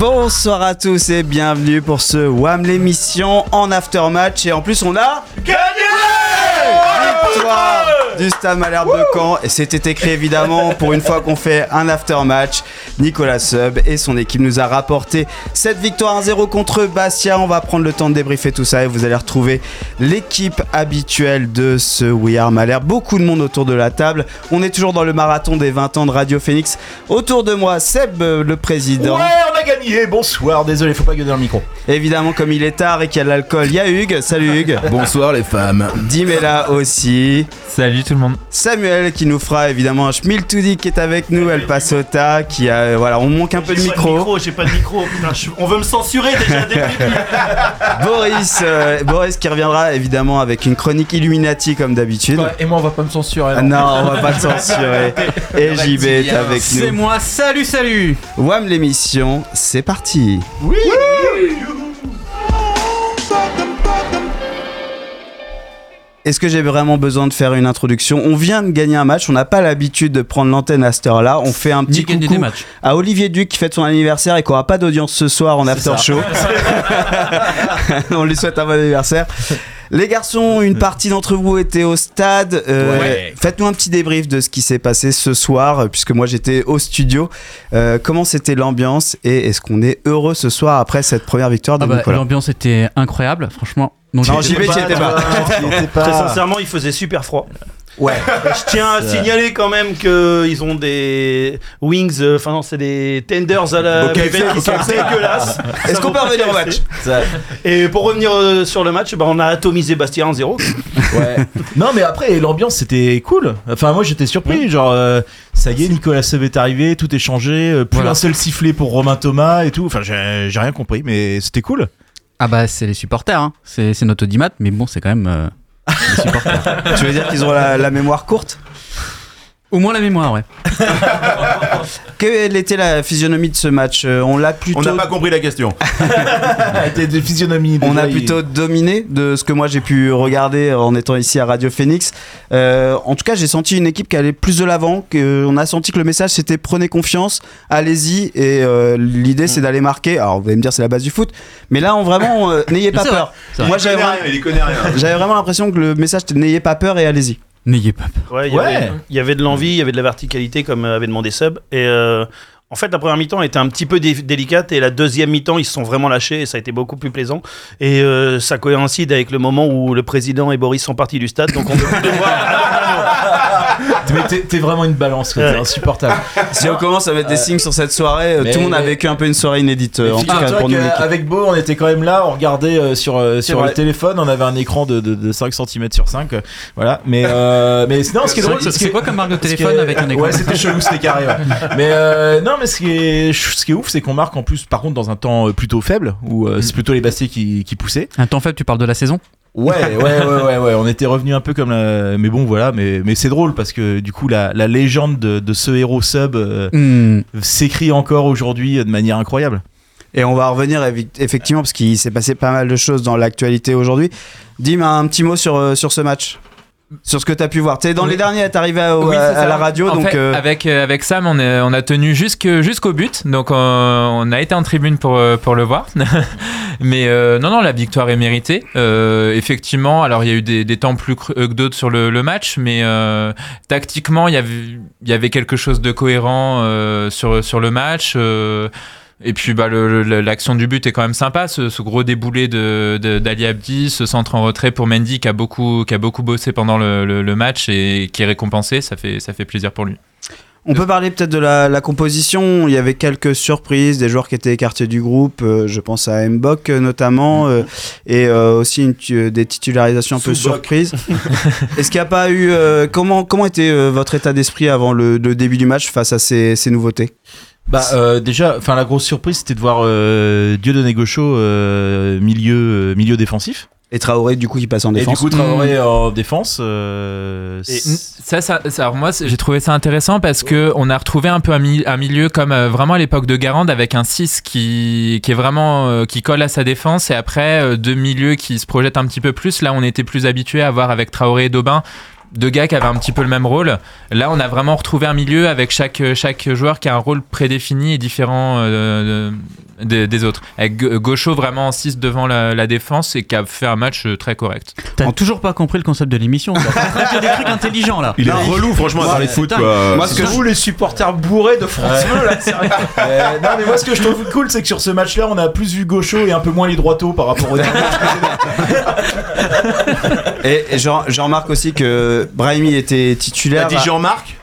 Bonsoir à tous et bienvenue pour ce WAM l'émission en aftermatch. Et en plus on a victoire du Stade Malherbe de Caen. Et c'était écrit évidemment pour une fois qu'on fait un aftermatch Nicolas Sub et son équipe nous a rapporté cette victoire 1-0 contre Bastia on va prendre le temps de débriefer tout ça et vous allez retrouver l'équipe habituelle de ce We Are beaucoup de monde autour de la table on est toujours dans le marathon des 20 ans de Radio Phoenix autour de moi Seb euh, le président Ouais, on a gagné. Bonsoir. Désolé, faut pas gueuler dans le micro. Évidemment, comme il est tard et qu'il y a de l'alcool, il y a Hugues. Salut Hugues. Bonsoir les femmes. Dim est là aussi. Salut tout le monde. Samuel qui nous fera évidemment un Schmiltoudi qui est avec nous, El Pasota, qui a. Voilà, on manque un peu de J'ai pas de micro. micro, j'ai pas de micro. Putain, je- On veut me censurer déjà dès le début. Boris, euh, Boris qui reviendra évidemment avec une chronique Illuminati comme d'habitude. et moi, on va pas me censurer. Ah non, on va pas le censurer. Et JB est avec C'est nous. moi, salut, salut WAM l'émission, c'est parti. Est-ce que j'ai vraiment besoin de faire une introduction? On vient de gagner un match, on n'a pas l'habitude de prendre l'antenne à cette heure-là. On fait un petit Ni gagner coucou des matchs. à Olivier Duc qui fête son anniversaire et qui aura pas d'audience ce soir en after show. on lui souhaite un bon anniversaire. Les garçons, une partie d'entre vous étaient au stade. Euh, Ouais. Faites-nous un petit débrief de ce qui s'est passé ce soir, euh, puisque moi j'étais au studio. Euh, comment c'était l'ambiance et est-ce qu'on est heureux ce soir après cette première victoire de Ah bah, Nicolas L'ambiance était incroyable, franchement. Donc, Non, j'étais- JB, t'y étais pas. Très sincèrement, il faisait super froid. Ouais. Je tiens à signaler quand même qu'ils ont des wings, euh, enfin non, c'est des tenders à la buvette qui sont dégueulasses. Est-ce Ça qu'on peut revenir au match Et pour revenir euh, sur le match, bah, on a atomisé Bastia 1-0. Ouais. non, mais après, l'ambiance c'était cool. Enfin, moi j'étais surpris. Genre, euh, ça y est, Nicolas Seb est arrivé, tout est changé. euh, plus Voilà. un seul sifflet pour Romain Thomas et tout. Enfin, j'ai rien compris, mais c'était cool. Ah bah c'est les supporters, hein. c'est c'est notre audimat, mais bon c'est quand même euh. Tu veux dire qu'ils ont la, mémoire courte? Au moins la mémoire, ouais. Quelle était la physionomie de ce match Euh, On l'a plutôt. On n'a pas compris la question. De physionomie. On a plutôt dominé de ce que moi j'ai pu regarder en étant ici à Radio Phoenix. Euh, en tout cas, j'ai senti une équipe qui allait plus de l'avant. que- On a senti que le message c'était prenez confiance, allez-y. Et euh, l'idée c'est d'aller marquer. Alors vous allez me dire c'est la base du foot, mais là on vraiment euh, n'ayez pas peur. vrai. Moi j'avais vraiment, l'impression que le message c'était n'ayez pas peur et allez-y. N'ayez pas peur. Ouais, il y Ouais. avait- il y avait de l'envie, il y avait de la verticalité comme euh, avait demandé Sub. Et euh, en fait, la première mi-temps était un petit peu dé- délicate et la deuxième mi-temps, ils se sont vraiment lâchés et ça a été beaucoup plus plaisant. Et euh, ça coïncide avec le moment où le président et Boris sont partis du stade, donc on peut plus les voir. Mais t'es- t'es vraiment une balance, quoi, t'es insupportable. Si on commence à mettre des signes sur cette soirée, euh, tout le monde a vécu un peu une soirée inédite. euh, en tout cas Figure-toi pour nous. l'équipe. qu'avec Beau, on était quand même là, on regardait euh, sur, euh, sur le téléphone, on avait un écran de, de, de 5 cm sur 5. euh, voilà, mais, euh, mais non, ce qui est drôle, C'est quoi comme marque de téléphone avec un écran Ouais, c'était chelou, c'était carré. ouais. Mais euh, non, mais ce qui est, ce qui est ouf, c'est qu'on marque en plus, par contre, dans un temps euh, plutôt faible, où euh, c'est plutôt les Bastiers qui, qui poussaient. Un temps faible, tu parles de la saison? Ouais, ouais, ouais, ouais, ouais, on était revenu un peu comme la... Mais bon, voilà, mais, mais c'est drôle parce que du coup, la, la légende de, de ce héros sub euh, Hmm. s'écrit encore aujourd'hui de manière incroyable. Et on va revenir effectivement parce qu'il s'est passé pas mal de choses dans l'actualité aujourd'hui. Dis-moi un petit mot sur, euh, sur ce match? Sur ce que tu as pu voir. T'es dans Oui. les derniers à t'arriver à, Oui, à- c'est à ça. la radio, En donc fait, euh, avec, euh, avec Sam, on, est- on a tenu jusque- jusqu'au but. Donc, euh, on a été en tribune pour, euh, pour le voir. Mais euh, non, non, la victoire est méritée. Euh, effectivement, alors il y a eu des, des temps plus creux que d'autres sur le, le match, mais euh, tactiquement, il y avait, il y avait quelque chose de cohérent euh, sur, sur le match. Et puis bah, l'action du but est quand même sympa, ce, ce gros déboulé de, de- d'Ali Abdi, ce centre en retrait pour Mendy qui a beaucoup, qui a beaucoup bossé pendant le, le- le match et qui est récompensé, ça fait, ça fait plaisir pour lui. on peut parler peut-être de la, la composition. Il y avait quelques surprises, des joueurs qui étaient écartés du groupe. euh, je pense à Mbok euh, notamment, euh, et euh, aussi une des titularisations un peu surprises. Est-ce qu'il n'y a pas eu euh, comment comment était euh, votre état d'esprit avant le, le début du match face à ces, ces nouveautés? Bah euh, déjà, enfin la grosse surprise c'était de voir euh, Dieudonné Gaucho euh, milieu euh, milieu défensif. Et Traoré, du coup, qui passe en Et du défense. coup, Traoré en défense. euh, Et- Ça, ça, ça- alors moi, j'ai trouvé ça intéressant parce que on a retrouvé un peu un, mi- un milieu comme euh, vraiment à l'époque de Garande avec un 6 qui, qui est vraiment euh, qui colle à sa défense et après euh, deux milieux qui se projettent un petit peu plus. Là, on était plus habitué à voir avec Traoré et Daubin deux gars qui avaient un petit peu le même rôle. Là, on a vraiment retrouvé un milieu avec chaque, joueur qui a un rôle prédéfini et différent euh, de- des, des autres. Avec Gaucho vraiment en 6 devant la, la défense et qui a fait un match euh, très correct. T'as toujours pas compris le concept de l'émission. T'as des trucs intelligents là. Il est relou, franchement, à parler de foot. Moi, ce que vous les supporters bourrés de France Bleu là, sérieux. Euh, non mais moi ce que je trouve cool c'est que sur ce match-là on a plus vu gaucho et un peu moins les droitos par rapport aux derniers. Et, et je, je remarque aussi que Brahimi était T'as titulaire. dit Jean-Marc?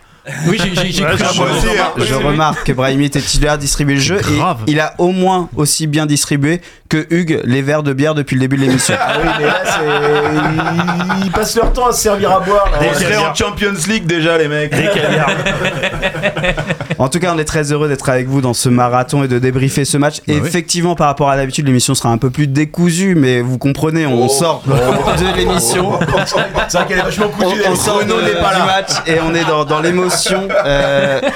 Oui, j'ai- j'ai j'ai Ouais, cru. j'ai- moi aussi, hein. Je remarque que Brahimi était titulaire, distribuer le jeu. Grave. Et il a au moins aussi bien distribué que Hugues les verres de bière depuis le début de l'émission. Ah oui mais là c'est ils passent leur temps à se servir à boire. là. On serait en Champions League déjà, les mecs. En tout cas, on est très heureux d'être avec vous dans ce marathon et de débriefer ce match. Bah oui. Effectivement, par rapport à d'habitude, l'émission sera un peu plus décousue, mais vous comprenez, on Oh. sort de l'émission. C'est vrai qu'elle est vachement On, cousue. on sort de- du match et on est dans, dans l'émotion. euh,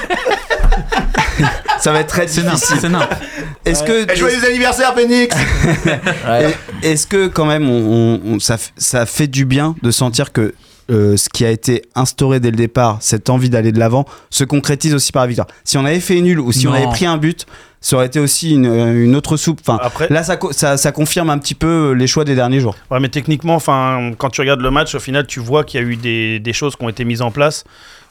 Ça va être très difficile. c'est nain. Est-ce que Et joyeux anniversaire, Phoenix Est-ce que quand même on, on- on- ça, fait du bien de sentir que euh, ce qui a été instauré dès le départ, cette envie d'aller de l'avant, se concrétise aussi par la victoire? Si on avait fait nul ou si on avait pris un but, ça aurait été aussi une, une autre soupe. Enfin, Après, là, ça, co- ça, ça confirme un petit peu les choix des derniers jours. Ouais, mais techniquement, enfin, quand tu regardes le match, au final, tu vois qu'il y a eu des, des choses qui ont été mises en place.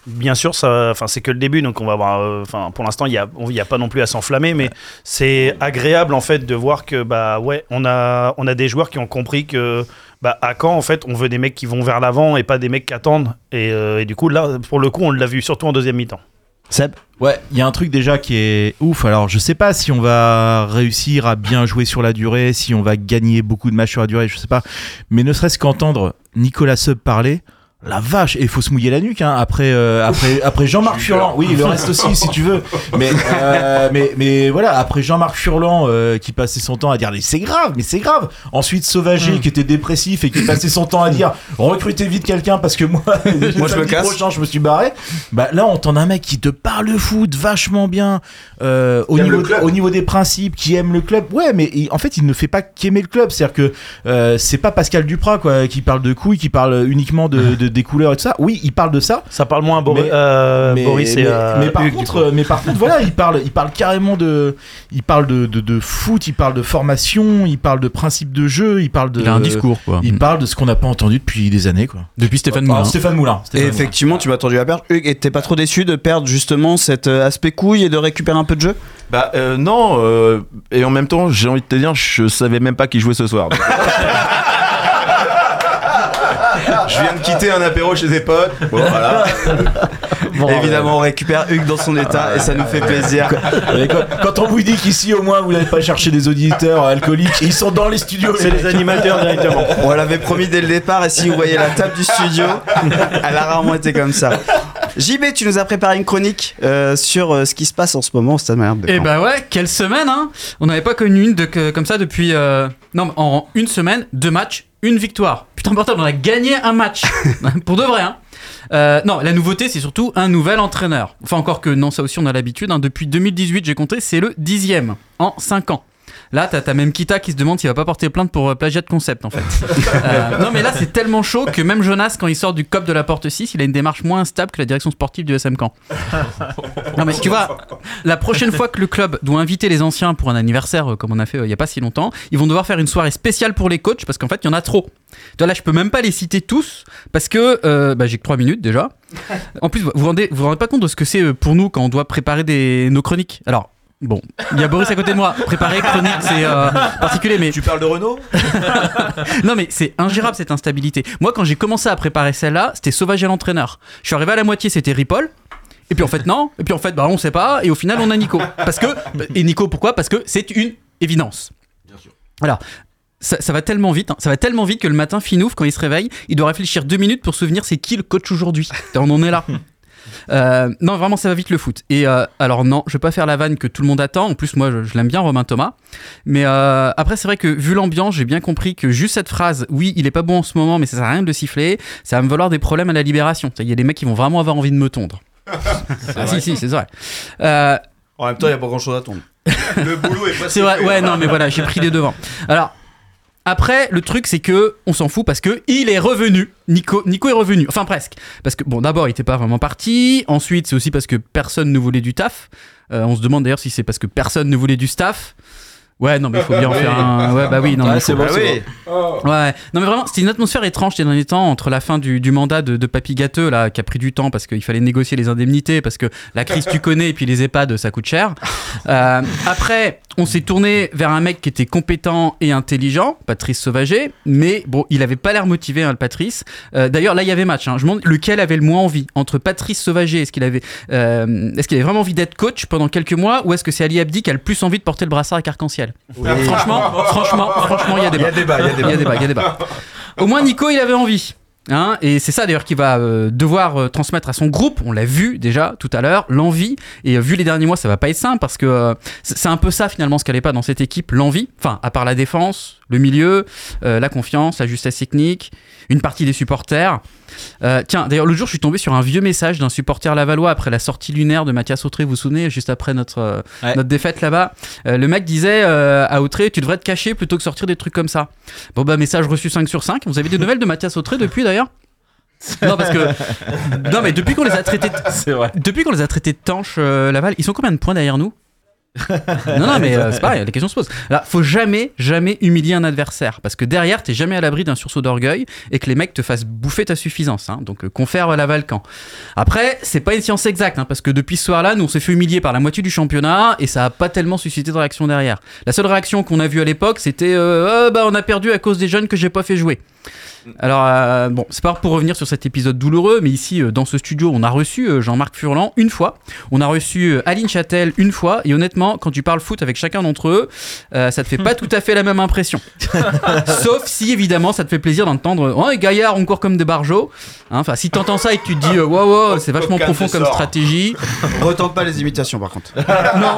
Bien sûr, ça, enfin, c'est que le début, donc on va voir. euh, Enfin, pour l'instant, il y a, il y a pas non plus à s'enflammer, mais c'est agréable en fait de voir que bah ouais, on a, on a des joueurs qui ont compris que bah à quand en fait, on veut des mecs qui vont vers l'avant et pas des mecs qui attendent. Et, euh, et du coup, là, pour le coup, on l'a vu surtout en deuxième mi-temps. Seb? Ouais, il y a un truc déjà qui est ouf. Alors, je sais pas si on va réussir à bien jouer sur la durée, si on va gagner beaucoup de matchs sur la durée, je sais pas. Mais ne serait-ce qu'entendre Nicolas Sub parler, la vache, et il faut se mouiller la nuque hein, après, euh, après, après Jean-Marc Furlan. Oui, le reste aussi, si tu veux. Mais, euh, mais, mais voilà, après Jean-Marc Furlan euh, qui passait son temps à dire mais c'est grave, mais c'est grave. Ensuite, Sauvager qui était dépressif et qui passait son temps à dire recrutez vite quelqu'un parce que moi, Moi, je me casse. prochain, je me suis barré. Bah là, on entend un mec qui te parle de foot vachement bien euh, au, niveau, le club. au niveau des principes, qui aime le club. Ouais, mais il- en fait, il ne fait pas qu'aimer le club. C'est-à-dire que euh, c'est pas Pascal Duprat quoi, qui parle de couilles, qui parle uniquement de, de- des couleurs et tout ça. Oui, il parle de ça. Ça parle moins à Mais- euh, mais, Boris et mais- à mais par Hugues, contre, euh, mais par contre, voilà, il parle, il parle carrément de, il parle de, de, de foot, il parle de formation, il parle de principes de jeu, il parle de. Il a un discours quoi. Il parle de ce qu'on n'a pas entendu depuis des années quoi. Depuis Stéphane Moulin. Stéphane Moulin. Et Stéphane Moulin. effectivement, tu m'as attendu à perdre. Hugues, et t'es pas trop déçu de perdre justement cet euh, aspect couille et de récupérer un peu de jeu? Bah euh, non, euh, et en même temps, j'ai envie de te dire, je savais même pas qui jouait ce soir. je viens de quitter un apéro chez des potes. Bon, voilà. Évidemment, on récupère Hugues dans son état et ça nous fait plaisir. Quand, on vous dit qu'ici au moins vous n'allez pas chercher des auditeurs alcooliques, ils sont dans les studios. C'est les animateurs directement. On l'avait promis dès le départ et si vous voyez la table du studio, elle a rarement été comme ça. JB, tu nous as préparé une chronique euh, sur euh, ce qui se passe en ce moment au Stade Malherbe Caen. bah ouais, quelle semaine hein On n'avait pas connu une de, que- comme ça depuis... euh, Non, mais en une semaine, deux matchs, une victoire. Putain, portable, on a gagné un match. Pour de vrai, hein Euh, non, la nouveauté, c'est surtout un nouvel entraîneur. Enfin, encore que non, ça aussi, on a l'habitude. hein. Depuis 2018, j'ai compté, c'est le dixième en 5 ans. Là, t'as t'as même Kita qui se demande s'il va pas porter plainte pour euh, plagiat de concept, en fait. Euh, non, mais là, c'est tellement chaud que même Jonas, quand il sort du COP de la porte 6, il a une démarche moins instable que la direction sportive du SM Caen. Non, mais tu vois, la prochaine fois que le club doit inviter les anciens pour un anniversaire, euh, comme on a fait euh, il y a pas si longtemps, ils vont devoir faire une soirée spéciale pour les coachs parce qu'en fait, il y en a trop. Tu vois, là, je peux même pas les citer tous parce que euh, bah, j'ai que 3 minutes déjà. En plus, vous vous rendez, vous vous rendez pas compte de ce que c'est pour nous quand on doit préparer des, nos chroniques. Alors. Bon, il y a Boris à côté de moi. Préparer chronique, c'est euh, particulier, mais Tu parles de Renault non mais c'est ingérable cette instabilité. Moi quand j'ai commencé à préparer celle-là, c'était Sauvage et l'entraîneur. Je suis arrivé à la moitié, c'était Ripoll. Et puis en fait non, et puis en fait bah on sait pas et au final on a Nico. Parce que et Nico pourquoi? Parce que c'est une évidence. Bien sûr. Voilà. Ça, ça va tellement vite, hein. ça va tellement vite que le matin, Finouf, quand il se réveille, il doit réfléchir deux minutes pour se souvenir c'est qui le coach aujourd'hui. On en est là. Euh, non, vraiment, ça va vite le foot. Et euh, alors, non, je vais pas faire la vanne que tout le monde attend. En plus, moi, je, je l'aime bien, Romain Thomas. Mais euh, après, c'est vrai que vu l'ambiance, j'ai bien compris que juste cette phrase, oui, il est pas bon en ce moment, mais ça sert à rien de le siffler, ça va me valoir des problèmes à la libération. Il y a des mecs qui vont vraiment avoir envie de me tondre. ah, si, si, c'est vrai. Euh, En même temps, il n'y a pas grand chose à tomber. Le boulot est pas c'est vrai, ouais, non, mais voilà, j'ai pris les devants. Alors, après, le truc, c'est que on s'en fout parce que il est revenu. Nico, Nico est revenu. Enfin, presque. Parce que, bon, d'abord, il était pas vraiment parti. Ensuite, c'est aussi parce que personne ne voulait du taf. Euh, on se demande d'ailleurs si c'est parce que personne ne voulait du staff. Ouais, non, mais il faut bien en faire un. Ouais, bah oui, non, mais c'est bon, Ah oui. Ouais, non mais vraiment, c'était une atmosphère étrange ces derniers temps entre la fin du, du mandat de, de Papy Gâteux, là, qui a pris du temps parce qu'il fallait négocier les indemnités, parce que la crise tu connais, et puis les EHPAD, ça coûte cher. Euh, après, on s'est tourné vers un mec qui était compétent et intelligent, Patrice Sauvager, mais bon, il avait pas l'air motivé, hein, le Patrice. Euh, D'ailleurs, là, il y avait match. hein. Je me demande lequel avait le moins envie entre Patrice Sauvager, est-ce qu'il avait, euh, est-ce qu'il avait vraiment envie d'être coach pendant quelques mois, ou est-ce que c'est Ali Abdi qui a le plus envie de porter le brassard avec arc-en-ciel Franchement, franchement, franchement, il y a débat. débat, il y a Il y a débat, il y a débat. Au moins, Nico, il avait envie. Hein, et c'est ça d'ailleurs qu'il va euh, devoir euh, transmettre à son groupe. On l'a vu déjà tout à l'heure, l'envie. Et euh, vu les derniers mois, ça va pas être simple parce que euh, c'est un peu ça finalement ce qu'elle est pas dans cette équipe, l'envie. Enfin, à part la défense, le milieu, euh, la confiance, la justesse technique, une partie des supporters. Euh, tiens, d'ailleurs, le jour, je suis tombé sur un vieux message d'un supporter lavallois après la sortie lunaire de Mathias Autré. Vous vous souvenez, juste après notre euh, Ouais. notre défaite là-bas. Euh, le mec disait euh, à Autré, tu devrais te cacher plutôt que sortir des trucs comme ça. Bon bah message reçu 5 sur 5. Vous avez des nouvelles de Mathias Autré depuis d'ailleurs? Non parce que non mais depuis qu'on les a traités de- depuis qu'on les a traités de tanches Laval, ils sont combien de points derrière nous? non, non, mais euh, c'est pareil, la question se pose. Là, faut jamais, jamais humilier un adversaire parce que derrière, t'es jamais à l'abri d'un sursaut d'orgueil et que les mecs te fassent bouffer ta suffisance. hein. donc, euh, confère euh, la Valcan. Après, c'est pas une science exacte hein, parce que depuis ce soir-là, nous on s'est fait humilier par la moitié du championnat et ça a pas tellement suscité de réaction derrière. La seule réaction qu'on a vue à l'époque, c'était euh, Ah, bah on a perdu à cause des jeunes que j'ai pas fait jouer. Alors, euh, bon, c'est pas pour revenir sur cet épisode douloureux, mais ici, euh, dans ce studio, on a reçu euh, Jean-Marc Furlan une fois, on a reçu euh, Aline Châtel une fois, et honnêtement, quand tu parles foot avec chacun d'entre eux, euh, ça te fait pas tout à fait la même impression. Sauf si, évidemment, ça te fait plaisir d'entendre Oh, les gaillards, on court comme des barjots. Hein, Enfin, si t'entends ça et que tu te dis euh, Wow, wow, c'est vachement Aucun profond comme sort. stratégie. Retente pas les imitations par contre. Non,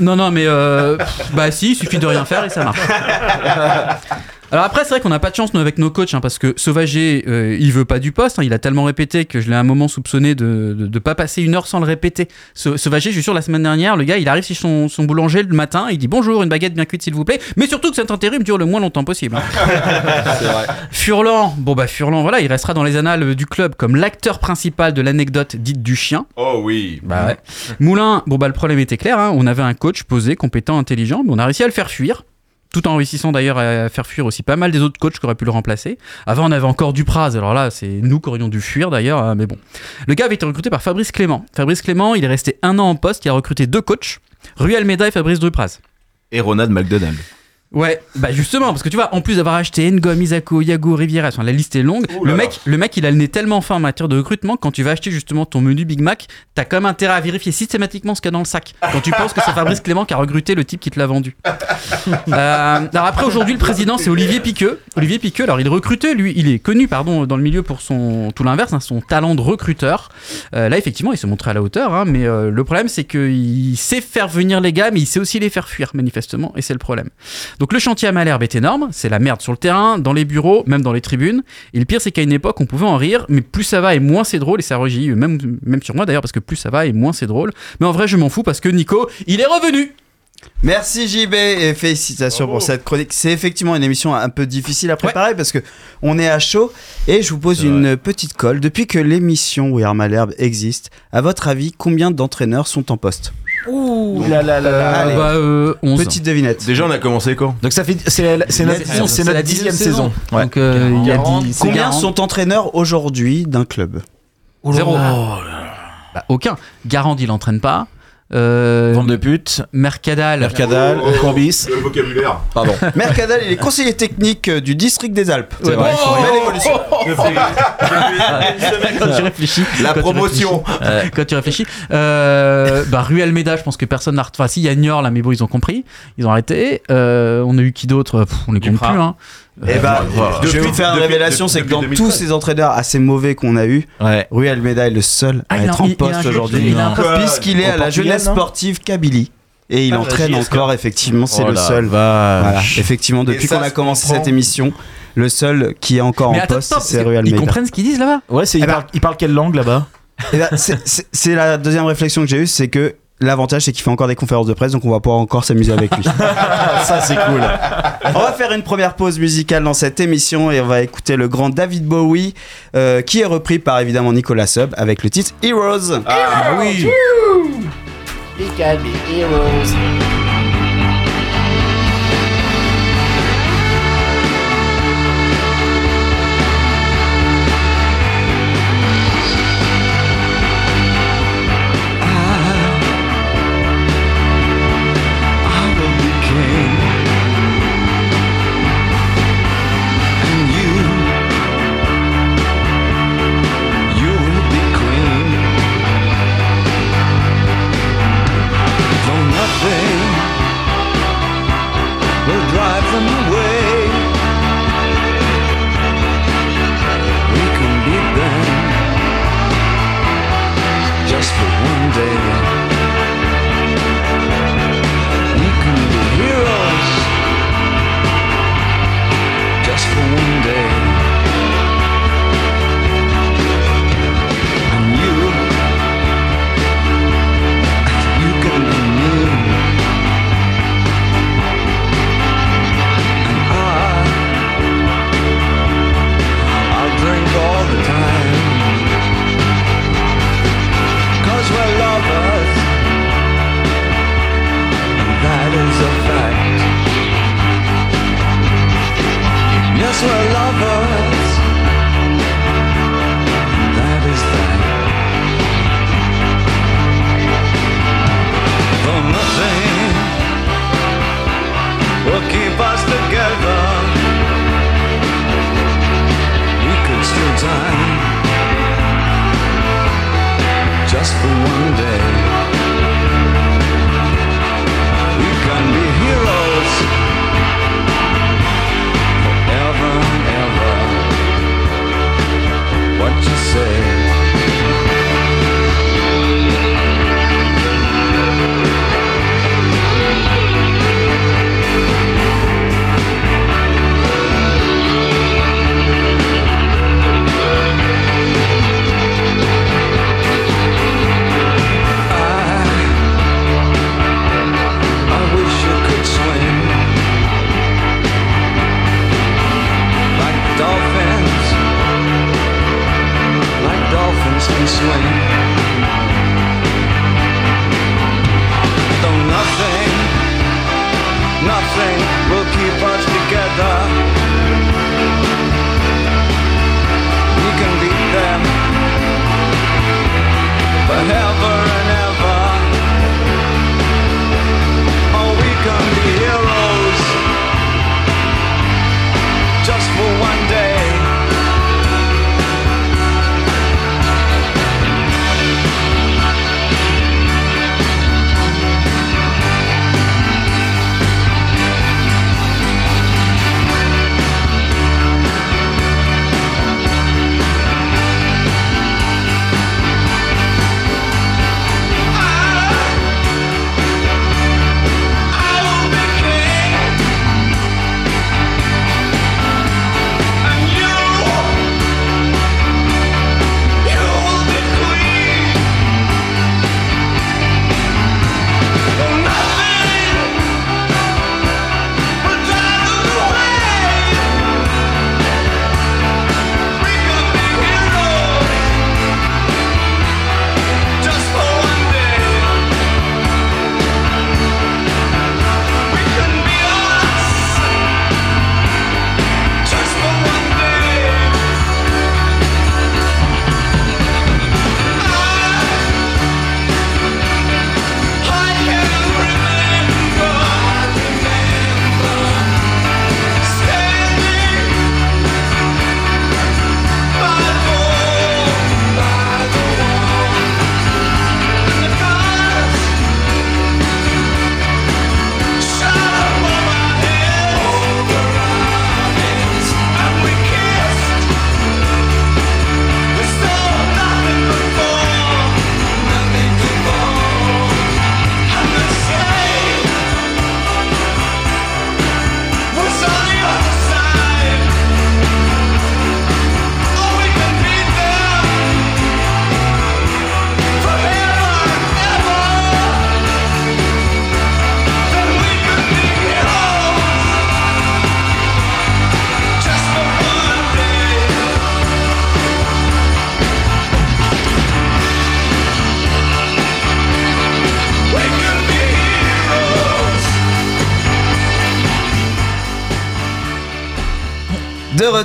non, non, mais euh, bah si, il suffit de rien faire et ça marche. Alors après, c'est vrai qu'on n'a pas de chance nous avec nos coachs, hein, parce que Sauvager, euh, il veut pas du poste. hein, il a tellement répété que je l'ai à un moment soupçonné de, de, de pas passer une heure sans le répéter. Sau- Sauvager, je suis sûr, la semaine dernière, le gars, il arrive chez son, son boulanger le matin, il dit bonjour, une baguette bien cuite s'il vous plaît, mais surtout que cet intérim dure le moins longtemps possible. hein. Furlan, bon bah Furlan, voilà, il restera dans les annales du club comme l'acteur principal de l'anecdote dite du chien. Oh oui. Bah ouais. Moulin, bon bah le problème était clair, hein. on avait un coach posé, compétent, intelligent, mais on a réussi à le faire fuir. Tout en réussissant d'ailleurs à faire fuir aussi pas mal des autres coachs qui auraient pu le remplacer. Avant, on avait encore Dupraz. Alors là, c'est nous qui aurions dû fuir d'ailleurs, hein, mais bon. Le gars avait été recruté par Fabrice Clément. Fabrice Clément, il est resté un an en poste. Il a recruté deux coachs, Rui Almeida et Fabrice Dupraz. Et Ronald McDonald. Ouais, bah justement, parce que tu vois, en plus d'avoir acheté Ngom, Isako, Yago, Riviera, enfin, la liste est longue. Ouh Le là. mec, le mec, il a le nez tellement fin en matière de recrutement que quand tu vas acheter justement ton menu Big Mac, t'as comme intérêt à vérifier systématiquement ce qu'il y a dans le sac. Quand tu penses que c'est Fabrice Clément qui a recruté le type qui te l'a vendu. Euh, alors après, aujourd'hui, le président, c'est Olivier Piqueux. Olivier Piqueux, alors il est recruté, lui, il est connu, pardon, dans le milieu pour son tout l'inverse, hein, son talent de recruteur. Euh, là, effectivement, il se montrait à la hauteur, hein, mais euh, le problème, c'est qu'il sait faire venir les gars, mais il sait aussi les faire fuir, manifestement, et c'est le problème. Donc le chantier à Malherbe est énorme, c'est la merde sur le terrain, dans les bureaux, même dans les tribunes. Et le pire, c'est qu'à une époque, on pouvait en rire, mais plus ça va et moins c'est drôle, et ça rejaillit même, même sur moi d'ailleurs, parce que plus ça va et moins c'est drôle. Mais en vrai, je m'en fous parce que Nico, il est revenu Merci JB et félicitations pour cette chronique. C'est effectivement une émission un peu difficile à préparer parce que on est à chaud et je vous pose une petite colle. Depuis que l'émission We Are Malherbe existe, à votre avis, combien d'entraîneurs sont en poste? Ouh là là là là. Allez. Bah, euh, 11. Petite devinette. Déjà, on a commencé quand? Donc ça fait c'est la- c'est notre, C'est la- c'est c'est notre la dixième dixième saison. Ouais. Donc, euh, il y a Quarante. 10, c'est Combien 40. sont entraîneurs aujourd'hui d'un club? Zéro. Bah, aucun. Garand, il entraîne pas. Euh, Vente de pute, Mercadal. Mercadal, Courbis. Le vocabulaire. Pardon. Mercadal, il est conseiller technique euh, du district des Alpes. Ouais, il faut rien. Belle évolution. quand tu réfléchis. La quand tu promotion. réfléchis, euh, quand tu réfléchis. Euh, bah, Rue Almeida, je pense que personne n'a. Enfin, si, il y a Niort là, mais bon, ils ont compris. Ils ont arrêté. Euh, on a eu qui d'autre? On les compte plus. Hein. Et bah, je vais Depuis- vous faire une révélation, c'est que dans 2013. tous ces entraîneurs assez mauvais qu'on a eu, Ouais. Rui Almeida est le seul Ah, à il a- être en poste aujourd'hui. Puisqu'il est à la jeunesse sportive Kabylie. Et il Ah, entraîne la JSK. encore, effectivement, c'est Oh le la seul. effectivement, depuis qu'on a commencé comprend. cette émission, le seul qui est encore Mais en poste, c'est Rui que ils Almeida. comprennent ce qu'ils disent là-bas Ouais, Eh il, ben- parle, il parle quelle langue là-bas? Eh c'est c'est la deuxième réflexion que j'ai eue, c'est que l'avantage, c'est qu'il fait encore des conférences de presse, donc on va pouvoir encore s'amuser avec lui. Ça, c'est cool. On va faire une première pause musicale dans cette émission et on va écouter le grand David Bowie, euh, qui est repris par évidemment Nicolas Sub avec le titre Heroes. Ah oui. Oh,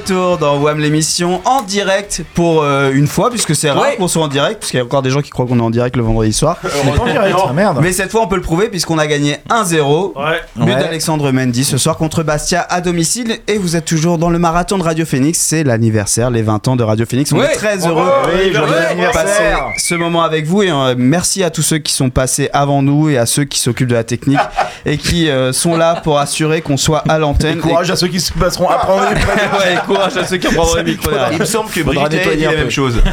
dans WAM l'émission en direct pour euh, une fois, puisque c'est rare Ouais. qu'on soit en direct, parce qu'il y a encore des gens qui croient qu'on est en direct le vendredi soir. On est pas en direct, ah, merde. Mais cette fois, on peut le prouver, puisqu'on a gagné 1-0. Ouais. But Ouais. d'Alexandre Mendy ce soir contre Bastia à domicile. Et vous êtes toujours dans le marathon de Radio Phoenix. C'est l'anniversaire, les 20 ans de Radio Phoenix. On Ouais. est très heureux Oui, joyeux de anniversaire. passer ce moment avec vous. Et euh, merci à tous ceux qui sont passés avant nous et à ceux qui s'occupent de la technique et qui euh, sont là pour assurer qu'on soit à l'antenne. Et courage à ceux qui se passeront après. Ouais, courage à ceux qui reprendront les micros. derrière. Semble que Brigitte dit la même chose.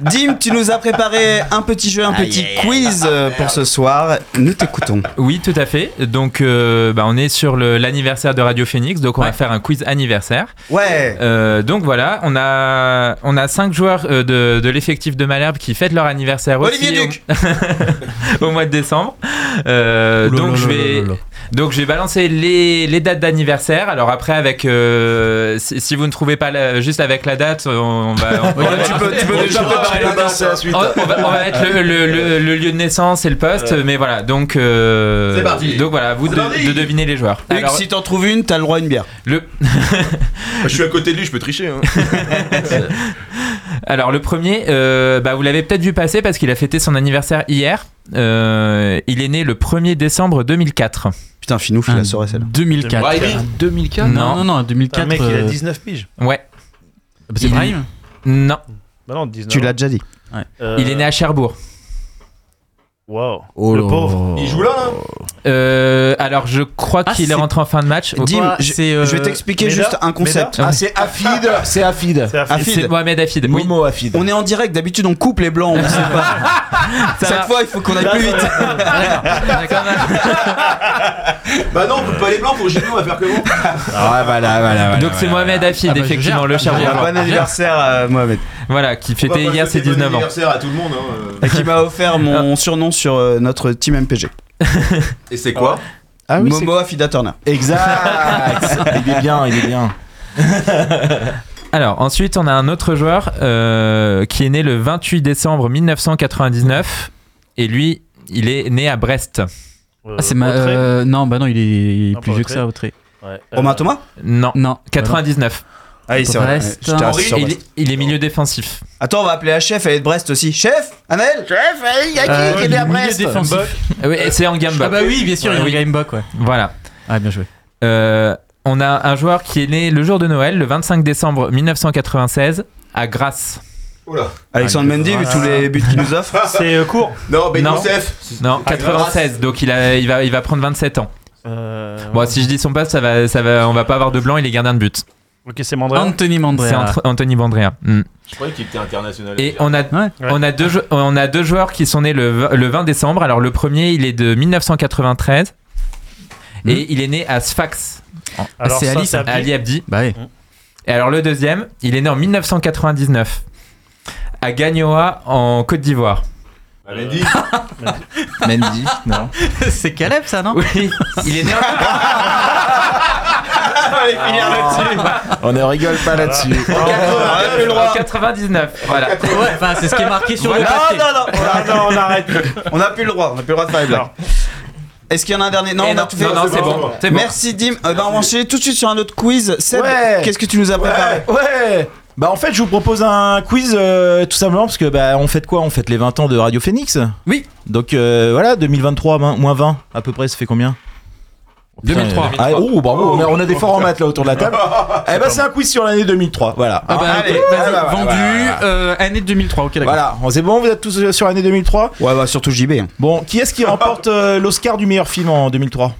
Dim, tu nous as préparé un petit jeu, un petit quiz euh, pour ce soir. Nous t'écoutons. Oui, tout à fait. Donc, euh, bah, on est sur l'anniversaire de Radio Phoenix, donc on va faire un quiz anniversaire. Ouais. Euh, donc voilà, on a on a cinq joueurs euh, de, de l'effectif de Malherbe qui fêtent leur anniversaire Olivier aussi Duc. au, au mois de décembre. Euh, donc je vais donc je vais balancer les, les dates d'anniversaire. Alors après avec euh, si, si vous ne trouvez pas la- juste avec la date, on, va on, tu peux, tu on- on va, on va mettre le, le- le- le lieu de naissance et le poste, mais voilà. Donc euh, C'est parti. Donc voilà, à vous de, de deviner les joueurs. Alors si t'en trouves une, t'as le droit à une bière. le Je suis à côté de lui, je peux tricher. hein. Alors le premier, euh, bah, vous l'avez peut-être vu passer parce qu'il a fêté son anniversaire hier. Euh, il est né le 1er décembre 2004. Putain, Finouf, il la saurait celle 2004. Brahimi 2004 Non, non, non, 2004. Un mec, il a euh, 19 piges. Ouais. bah, C'est Brahim Non, Bah non, 19. Tu l'as déjà dit. Euh, il est né à Cherbourg. Wow. Oh le pauvre. Il joue là, hein Euh, alors je crois Ah, qu'il est rentré en fin de match. Dim, je, c'est, euh, je vais t'expliquer Méda juste un concept. Ah, c'est Afid. C'est Afid. C'est Afid. C'est Mohamed Afid. Oui, Momo Afid. On est en direct, d'habitude on coupe les blancs, on sait pas. ça Cette va. fois, il faut qu'on aille plus vite. D'accord. Bah non, on coupe pas les blancs pour Gilles, on va faire comment Ah, voilà, voilà. Donc c'est Mohamed Afid, Ah bah, effectivement, le. Cherbourg. Bon anniversaire à Mohamed. Voilà, qui fêtait hier ses souhaiter bon 19 ans. anniversaire à tout le monde. hein, euh. Et qui m'a offert mon surnom sur euh, notre team MPG. Et c'est quoi Ah oui, Momo Afida Turner. Exact. il est bien, il est bien. Alors ensuite, on a un autre joueur euh, qui est né le 28 décembre 1999 et lui, il est né à Brest. Euh, Ah, c'est ma. Euh, non, bah non, il est Non, plus vieux que ça, Autrey. Ouais. Romain Euh, Thomas? Non, Non. 99. Ah oui, c'est vrai. Brest. J'étais sur il, Brest. il est milieu défensif. Attends, on va appeler la chef, elle est de Brest aussi. Chef Anaël Euh, qui est né à milieu Brest défensif. Euh, Oui, et c'est en gamble. Ah bah oui, bien sûr, il y a Gamebok, ouais. Voilà. Ah, bien joué. Euh, on a un joueur qui est né le jour de Noël, le 25 décembre 1996, à Grasse. Oula. Alexandre Mendy, vu tous les buts qu'il nous offre. C'est euh, court. Non, Ben Non. Youssef. Non, 96. Donc il, a, il, va, il va prendre 27 ans. Euh, Bon, si je dis son poste, ça va, ça va, on va pas avoir de blanc. Il est gardien de but. Ok, c'est Mandrea. Anthony C'est Mandrea. entre- Anthony Bandrea. Hmm. Je croyais qu'il était international. Et on a, Ouais. on, a deux, jou- on a deux joueurs qui sont nés le, v- le 20 décembre. Alors le premier, il est de 1993 et il est né à Sfax, Alors, c'est ça, Ali, c'est ça. Abdi. Ali Abdi. Bah oui. Et alors le deuxième, il est né en 1999 à Gagnoa en Côte d'Ivoire. Ah, Mendy. Mendy, non. c'est Caleb, ça, non? Oui, il est né en... On ne rigole pas là-dessus. en 99. Voilà. Ouais, enfin, c'est ce qui est marqué sur le Non, papier. non, non, Ah non, on arrête. on n'a plus le droit, on n'a plus le droit de faire les blagues. Est-ce qu'il y en a un dernier Non, Et on a tout fait. non, non, c'est bon. Merci Dim. Euh, bah, on va enchaîner tout de suite sur un autre quiz. Seb, Ouais. qu'est-ce que tu nous as préparé Ouais, ouais. Bah en fait, je vous propose un quiz euh, tout simplement parce que bah on fête quoi On fête les 20 ans de Radio Phoenix. Oui. Donc euh, voilà, 2023 moins moins 20 à peu près, ça fait combien 2003. Ah, oh, bravo, on a, on a des forts en maths là autour de la table. eh bah c'est un quiz sur l'année 2003, voilà. Ah bah, Allez, vas-y, vendu voilà. euh, année 2003, ok, d'accord. Voilà, c'est bon, vous êtes tous euh, sur l'année 2003 Ouais, bah surtout JB. hein. Bon, qui est-ce qui remporte euh, l'Oscar du meilleur film en 2003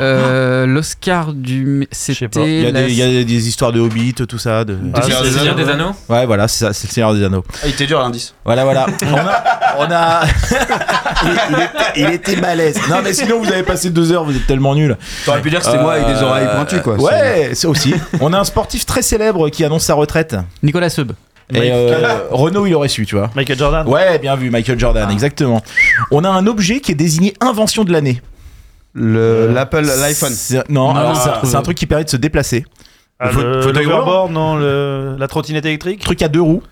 Euh, L'Oscar du. il y, C'était. a la- des, il y a des histoires de Hobbit, tout ça. De... Ah, C'est c'est le Seigneur des des Anneaux Ouais, voilà, c'est ça, c'est le Seigneur des Anneaux. Ah, il était dur l'indice. Voilà, voilà. On a. On a... il, il était, il était balèze. Non, mais sinon, vous avez passé deux heures, vous êtes tellement nuls. T'aurais pu dire que c'était moi avec des oreilles pointues, quoi. Ouais, c'est aussi. On a un sportif très célèbre qui annonce sa retraite. Nicolas Seub. Et euh, Renault, il aurait su, tu vois. Michael Jordan. Ouais, bien vu, Michael Jordan, exactement. On a un objet qui est désigné invention de l'année. Le- L'Apple, l'iPhone. Non, Non, c'est un- euh, c'est un truc qui permet de se déplacer. Ah, Faut- le l'overboard, non, le- la trottinette électrique. Truc à deux roues.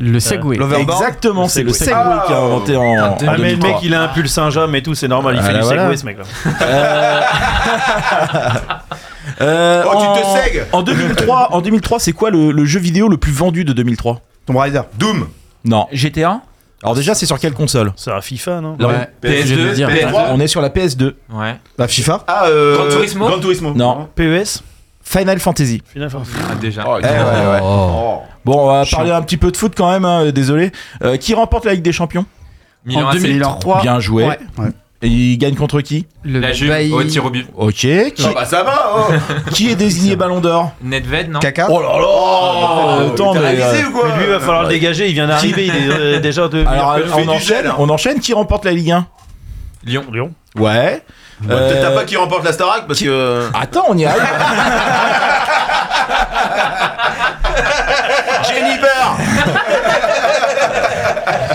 Le Segway. L'overboard. Exactement, Le c'est le Segway. Segway qui a inventé en. Ah, en Ah, mais le 2003. mec, il a un pull Saint-James et tout, c'est normal, il Ah, fait là, du voilà. Segway, ce mec-là. Euh, Euh, Oh, tu en- te segues En 2003, en 2003 c'est quoi le, le jeu vidéo le plus vendu de 2003 Tomb Raider. Doom. Non. GTA Alors déjà, c'est sur quelle console? C'est un FIFA, non? Non. Ouais. PS2, Je vais le dire. PS3. On est sur la PS2. Ouais. Bah, FIFA. Ah, euh. Gran Turismo Gran Turismo. Non. PES Final Fantasy. Final Fantasy. Ah, déjà. Oh, Eh ouais, ouais. oh. Bon, on va parler un petit peu de foot quand même, hein, désolé. Euh, qui remporte la Ligue des Champions? Milan En AC. 2003, Bien joué. Ouais. Et il gagne contre qui le La Juve Bailly- au tir au but. Ok. Qui, Ah bah ça va, oh. qui est désigné Ballon d'Or Nedved, non Caca. Oh là là Oh, Attends, t'as mais, révisé euh, ou quoi Mais lui, il va falloir le dégager, il vient d'arriver, il est euh, déjà de. Alors, on enchaîne, gel, hein. on enchaîne. Qui remporte la Ligue 1 Lyon. Lyon. Ouais. Bah, Peut-être Euh, t'as pas qui remporte la Starac parce que. Attends, on y arrive. Jennifer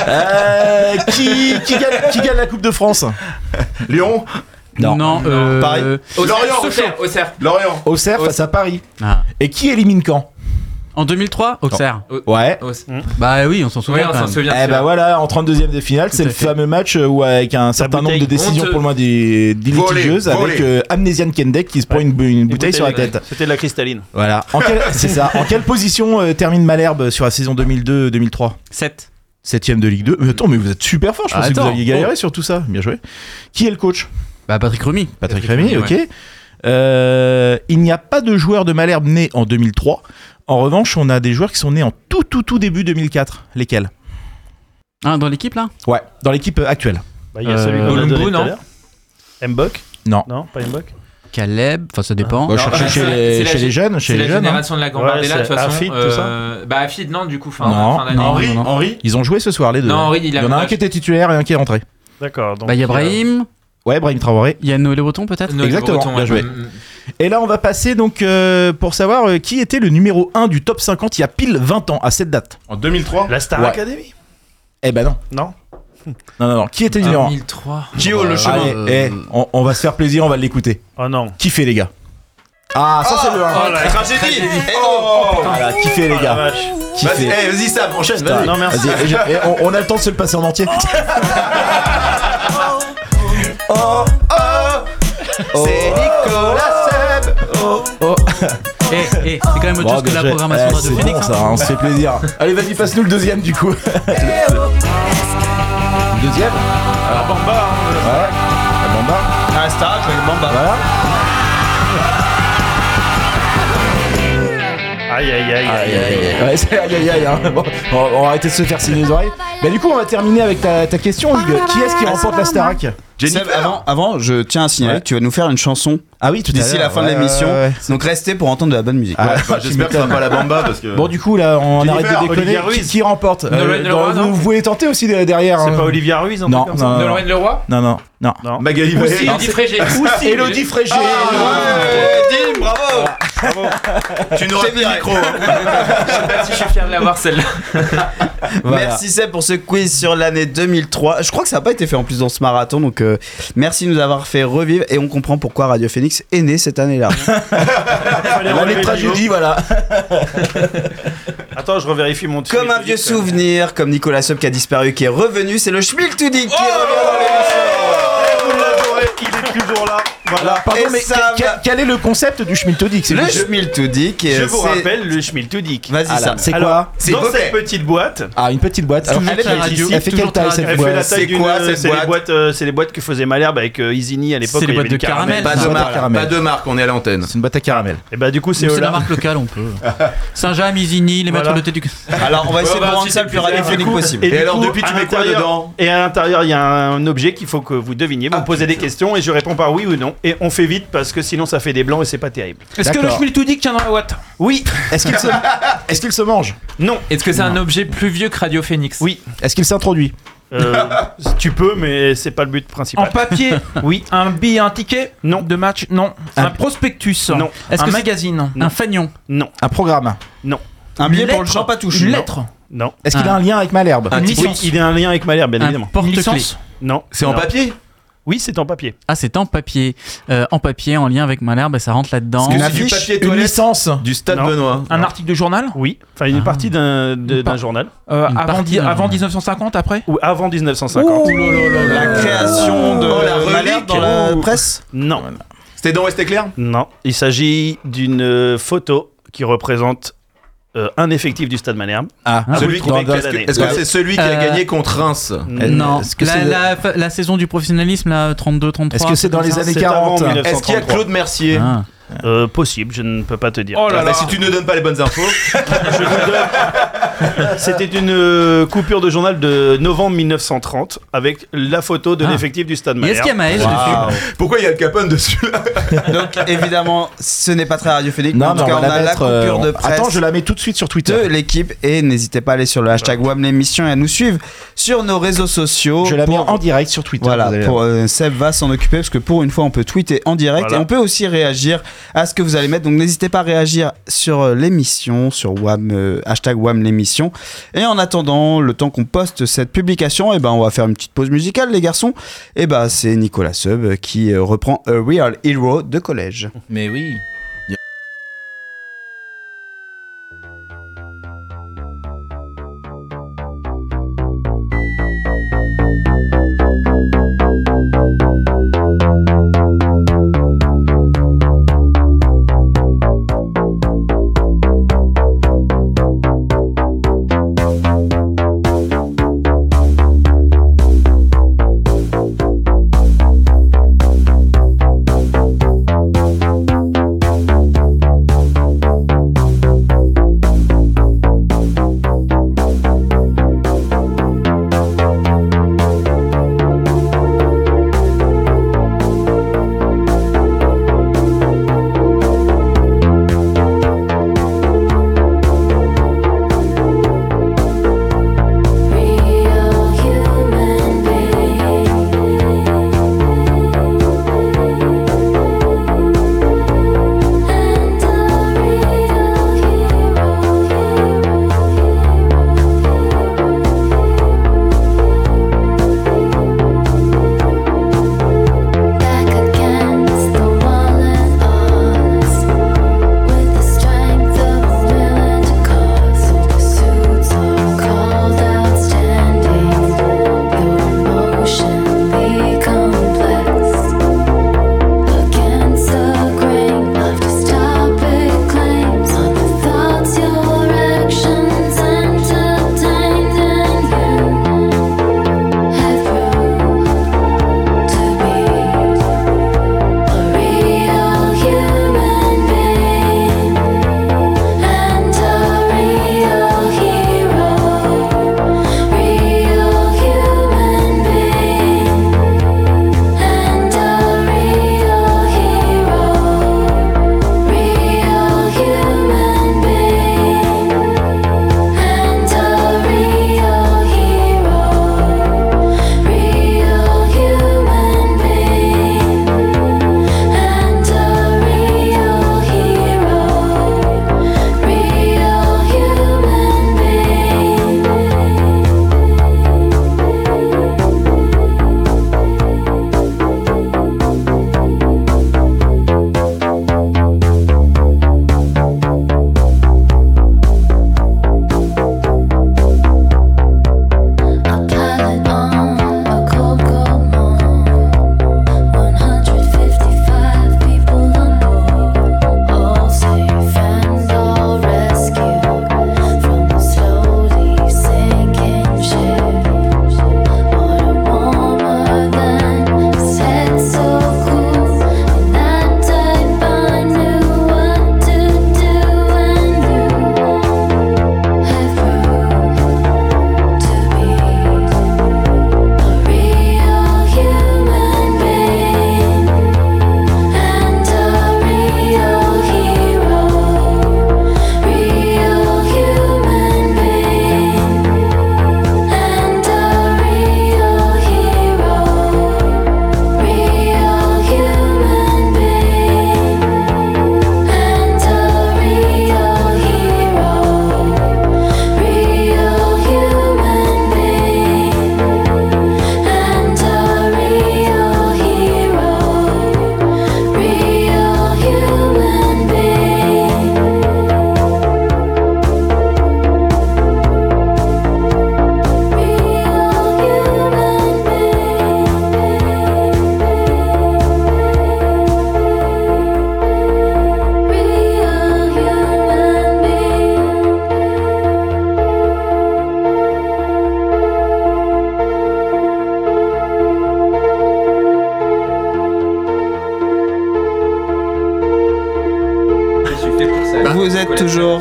Euh, qui, qui, gagne, qui gagne la Coupe de France Lyon Non. Non, euh, Pareil. Lorient, Auxerre, Auxerre. Lorient. Auxerre face à Paris. Ah. Et qui élimine quand? En 2003, Auxerre. Ouais. Auxerre. Bah oui, on s'en Oui, souvient. on s'en même. souvient. Eh ben voilà, en 32e de finale, c'est le fait. fameux match euh, où avec un certain nombre de décisions pour le moins des, litigieuses avec euh, Amnésian Kendek qui se prend une, une bouteille sur la tête. C'était de la cristalline. Voilà. En quelle, c'est ça. En quelle position euh, termine Malherbe sur la saison 2002-2003 7. Septième de Ligue 2. Mais attends, mais vous êtes super fort. Je pensais que vous aviez galéré sur tout ça. Bien joué. Qui est le coach? Bah Patrick Remy. Patrick Rémy, ok. Euh, il n'y a pas de joueurs de Malherbe nés en 2003. En revanche, on a des joueurs qui sont nés en tout, tout, tout début 2004. Lesquels? Ah, dans l'équipe là? Ouais, dans l'équipe euh, actuelle. Bah, il y a Euh, celui qu'on a Olumbo, donné tout non à l'heure. Mbok? Non. Non, pas Mbok? Caleb, enfin ça dépend. Bah, chez, les, chez les jeunes. Chez C'est les la jeunes hein. génération de la Gambardella, Ouais, de toute façon. Afid, tout euh, Bah, Afid, non, du coup, fin, Non, fin non, Henri non, non. Henri Ils ont joué ce soir, les deux. Non, Henri, il a y en a un qui était titulaire et un qui est rentré. D'accord. donc Bah il y a il a- Brahim, Ouais, Brahim Traoré. il y a Noël Breton peut-être Noël Exactement, Breton, bien joué. Mm, mm. Et là, on va passer donc euh, pour savoir euh, qui était le numéro 1 du top 50 il y a pile 20 ans à cette date. En 2003 La Star Ouais. Academy Eh ben non. Non Non, non, non. Qui était le numéro 1 2003. Kyo le chemin. Allez, eh, on, on va se faire plaisir, on va l'écouter. Oh non. Kiffez les gars. Ah, ça c'est le 1. Oh la tragédie Oh Voilà, kiffez les Oh la gars. vache. Vas-y, Kiffez. eh, vas-y Sam, enchaîne, vas-y. Non, merci. Vas-y, et je- et on, on a le temps de se le passer en entier. Oh, oh, c'est Nicolas Seb. Eh, eh, c'est quand même autre Bon, chose que la programmation Eh, de Radio c'est Phoenix. bon, hein. ça, on se fait plaisir. Allez, vas-y, passe-nous le deuxième du coup. Deuxième Alors, Bamba. hein. Ouais. La Bamba. Ah, Star avec Bamba. Voilà. Aïe, aïe, aïe, aïe, aïe. Ouais, c'est aïe aïe aïe. hein. Bon, on, va- on va arrêter de se faire signer les oreilles. Bah, du coup, on va terminer avec ta, ta question, Hugues. Qui est-ce qui remporte la Starac? Seb, avant, avant, je tiens à signaler Ouais. que tu vas nous faire une chanson Ah oui, tout d'ici la fin ouais, de l'émission. ouais, ouais. Donc restez pour entendre de la bonne musique. Ah, Bah, J'espère que ça sera pas la Bamba parce que. Bon, du coup, là, on Jennifer, arrête de déconner. Qui, remporte Nolwenn Euh, Leroy, dans- non vous, pouvez tenter aussi de- derrière. C'est hein. pas Olivia Ruiz, un Non, truc comme ça non, non. Nolwenn Leroy Non, non, non. Non. Magali Ou Valet. si, Elodie Frégé. Elodie Frégé. Ouais, Dim, bravo Tu nous rates le micro. hein. Je sais pas si je suis fier de l'avoir celle-là. Merci Seb pour ce quiz sur l'année 2003. Je crois que ça n'a pas été fait en plus dans ce marathon, donc euh, merci de nous avoir fait revivre et on comprend pourquoi Radio Phoenix est né cette année-là. L'année de tragédie, voilà. Attends, je revérifie mon truc. comme un vieux souvenir, comme Nicolas Sub qui a disparu, qui est revenu, c'est le Schmiltudik qui revient dans l'émission. Vous l'adorez, il est toujours là. Voilà. Pardon, Et mais ça quel, va- quel est le concept du Schmiltodic c'est Le et Je vous rappelle le Schmiltudik. Vas-y, Ah, Sam. C'est quoi C'est Dans cette petite boîte, Ah, une petite boîte. Alors, elle, elle fait quelle taille cette elle radio. fait la boîte taille C'est quoi, euh, cette C'est les boîte boîtes, euh, c'est les boîtes que faisait Malherbe avec euh, Isigny à l'époque. C'est les boîtes de caramel. Pas de une boîte à marque, caramel. pas de marque, on est à l'antenne. C'est une boîte à caramel. Et bah du coup c'est la marque locale, on peut. Saint-Jean, Isigny, les maîtres de thé du. Alors, on va essayer de bah, rendre si ça le plus radiophonique possible. Et alors, depuis, tu mets quoi dedans Et à l'intérieur, il y a un objet qu'il faut que vous deviniez. Vous me posez des questions et je réponds par oui ou non. Et on fait vite parce que sinon ça fait des blancs et c'est pas terrible. Est-ce que le D'accord. Schmiltudik tient dans la boîte Oui, Est-ce qu'il se... Est-ce qu'il se mange? Non, Est-ce que c'est un objet plus vieux que Radio Phoenix? Oui. Est-ce qu'il s'introduit? Euh, tu peux, mais c'est pas le but En principal. papier Oui, Un billet, un ticket Non. De match? Non. Un- Un prospectus? Non. Est-ce Un que magazine? Un fagnon. non, Un programme? Un billet Une pour le lettre. champ pas touché. Une non lettre non. Est-ce qu'il Ah. a un lien avec Malherbe? Une. Oui, licence il a un lien avec Malherbe, bien Un évidemment. Une licence? Non. C'est en Non. papier? Oui, c'est en papier. Ah, c'est en papier. Euh, en papier, en lien avec Malherbe, et ça rentre là-dedans. Une c'est du affiche papier Une licence Du stade Non. Benoît. Un article de journal Oui, enfin une Ah. partie d'un de- Une d'un par- journal. Euh, Une avant, partie di- d'un avant journal. 1950, après Ou avant 1950. La création de Oh, la relique. Malherbe dans la Oh. presse Non. C'était dans Ouest Éclair? Non, il s'agit d'une euh, photo qui représente euh, un effectif du Stade Malherbe. Ah, celui qui Est-ce que que c'est celui qui a Euh, gagné contre Reims Non, Est-ce que la, c'est- la, la saison du professionnalisme, là, 32-33. Est-ce que c'est dans les années C'est avant 40 1933. Est-ce qu'il y a Claude Mercier Ah. Euh, Possible, je ne peux pas te dire. Oh là là Si tu ne donnes pas les bonnes infos, Je vous donne- C'était une euh, coupure de journal de novembre 1930 avec la photo de Ah. l'effectif du Stade Et est-ce qu'il y a Malherbe. Maël dessus pourquoi il y a le Capone dessus Donc évidemment, ce n'est pas très radiophonique, mais Non, en tout cas, on a la la mettre. euh, coupure de on- presse. Attends, je la mets tout de suite sur Twitter. de l'équipe et n'hésitez pas à aller sur le hashtag WAM l'émission et à nous suivre sur nos réseaux sociaux. Je la mets pour- en direct sur Twitter. Voilà, vous allez pour, euh, Seb va s'en occuper parce que pour une fois on peut tweeter en direct Voilà. et on peut aussi réagir à ce que vous allez mettre. Donc n'hésitez pas à réagir sur euh, l'émission, sur WAM, euh, hashtag WAM l'émission. Et en attendant, le temps qu'on poste cette publication, et ben on va faire une petite pause musicale les garçons. Et ben c'est Nicolas Sub qui euh, reprend A Real Hero de collège. Mais oui.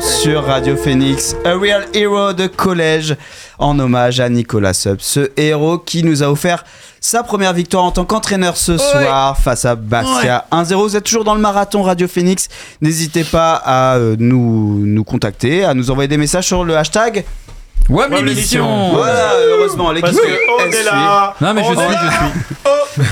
Sur Radio Phoenix, A Real Hero de collège, en hommage à Nicolas Sub, ce héros qui nous a offert sa première victoire en tant qu'entraîneur ce soir face à Bastia 1-0. Vous êtes toujours dans le marathon Radio Phoenix. N'hésitez pas à euh, nous, nous contacter, à nous envoyer des messages sur le hashtag. WAM émission. Voilà, heureusement, l'équipe on est là. Non mais je suis, je suis.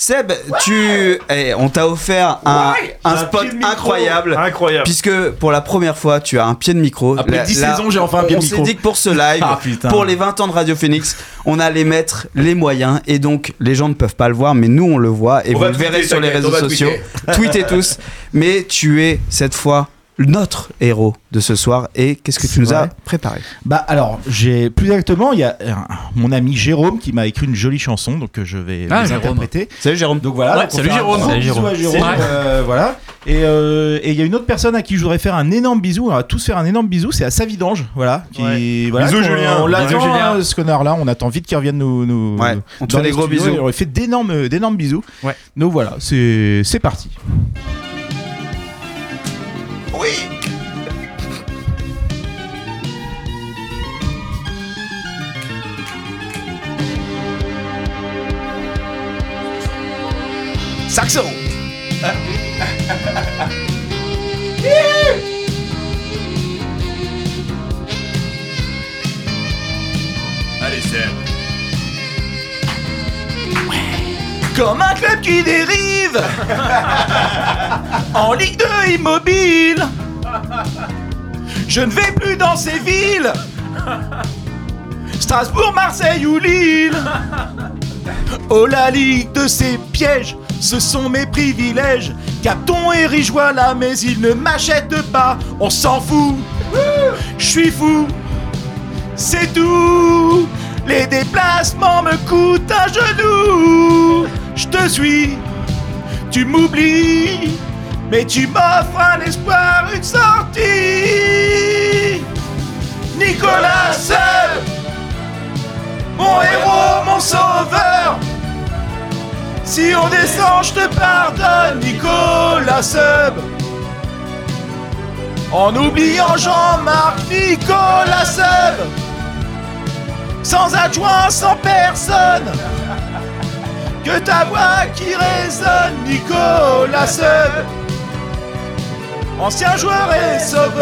Seb, tu, eh, on t'a offert un, spot pied de micro. incroyable. Incroyable. Puisque pour la première fois, tu as un pied de micro. Après Là- 10 là, saisons, j'ai enfin un pied de On micro. s'est dit que pour ce live, Ah, putain. pour les 20 ans de Radio Phoenix, on allait mettre les moyens et donc les gens ne peuvent pas le voir, mais nous on le voit et On vous va le verrez tweeter, sur les t'inquiète, réseaux on va sociaux. Tweetez tous. Mais tu es cette fois notre héros de ce soir et qu'est-ce que tu nous as préparé? Bah alors, j'ai plus exactement, il y a euh, mon ami Jérôme qui m'a écrit une jolie chanson, donc euh, je vais Ah, vous Jérôme. interpréter. Salut Jérôme. Donc voilà, Ouais, donc on salut Jérôme. Salut Jérôme. à Jérôme. Euh, voilà. Et euh, et il y a une autre personne à qui je voudrais faire un énorme bisou. On va tous faire un énorme bisou. C'est à Savidange, voilà. Qui, Ouais. voilà Bisous, Julien. On l'attend, Julien. euh, ce connard-là. On attend vite qu'il revienne nous. nous Ouais, nous- on te fait des gros studios bisous. On lui fait d'énormes, d'énormes bisous. Ouais. Donc voilà, c'est c'est parti. Saxon. Allez, Seb. Comme un club qui dérive en Ligue 2 immobile. Je ne vais plus dans ces villes. Strasbourg, Marseille ou Lille. Oh la Ligue de ces pièges, ce sont mes privilèges. Capton et Rijois mais ils ne m'achètent pas. On s'en fout. Je suis fou. C'est tout. Les déplacements me coûtent un genou. Je te suis, tu m'oublies, mais tu m'offres un espoir, une sortie. Nicolas Seul, mon héros, mon sauveur. Si on descend, je te pardonne, Nicolas Seul. En oubliant Jean-Marc, Nicolas Seul sans adjoint, sans personne. Que ta voix qui résonne, Nicolas ancien joueur et sauveur.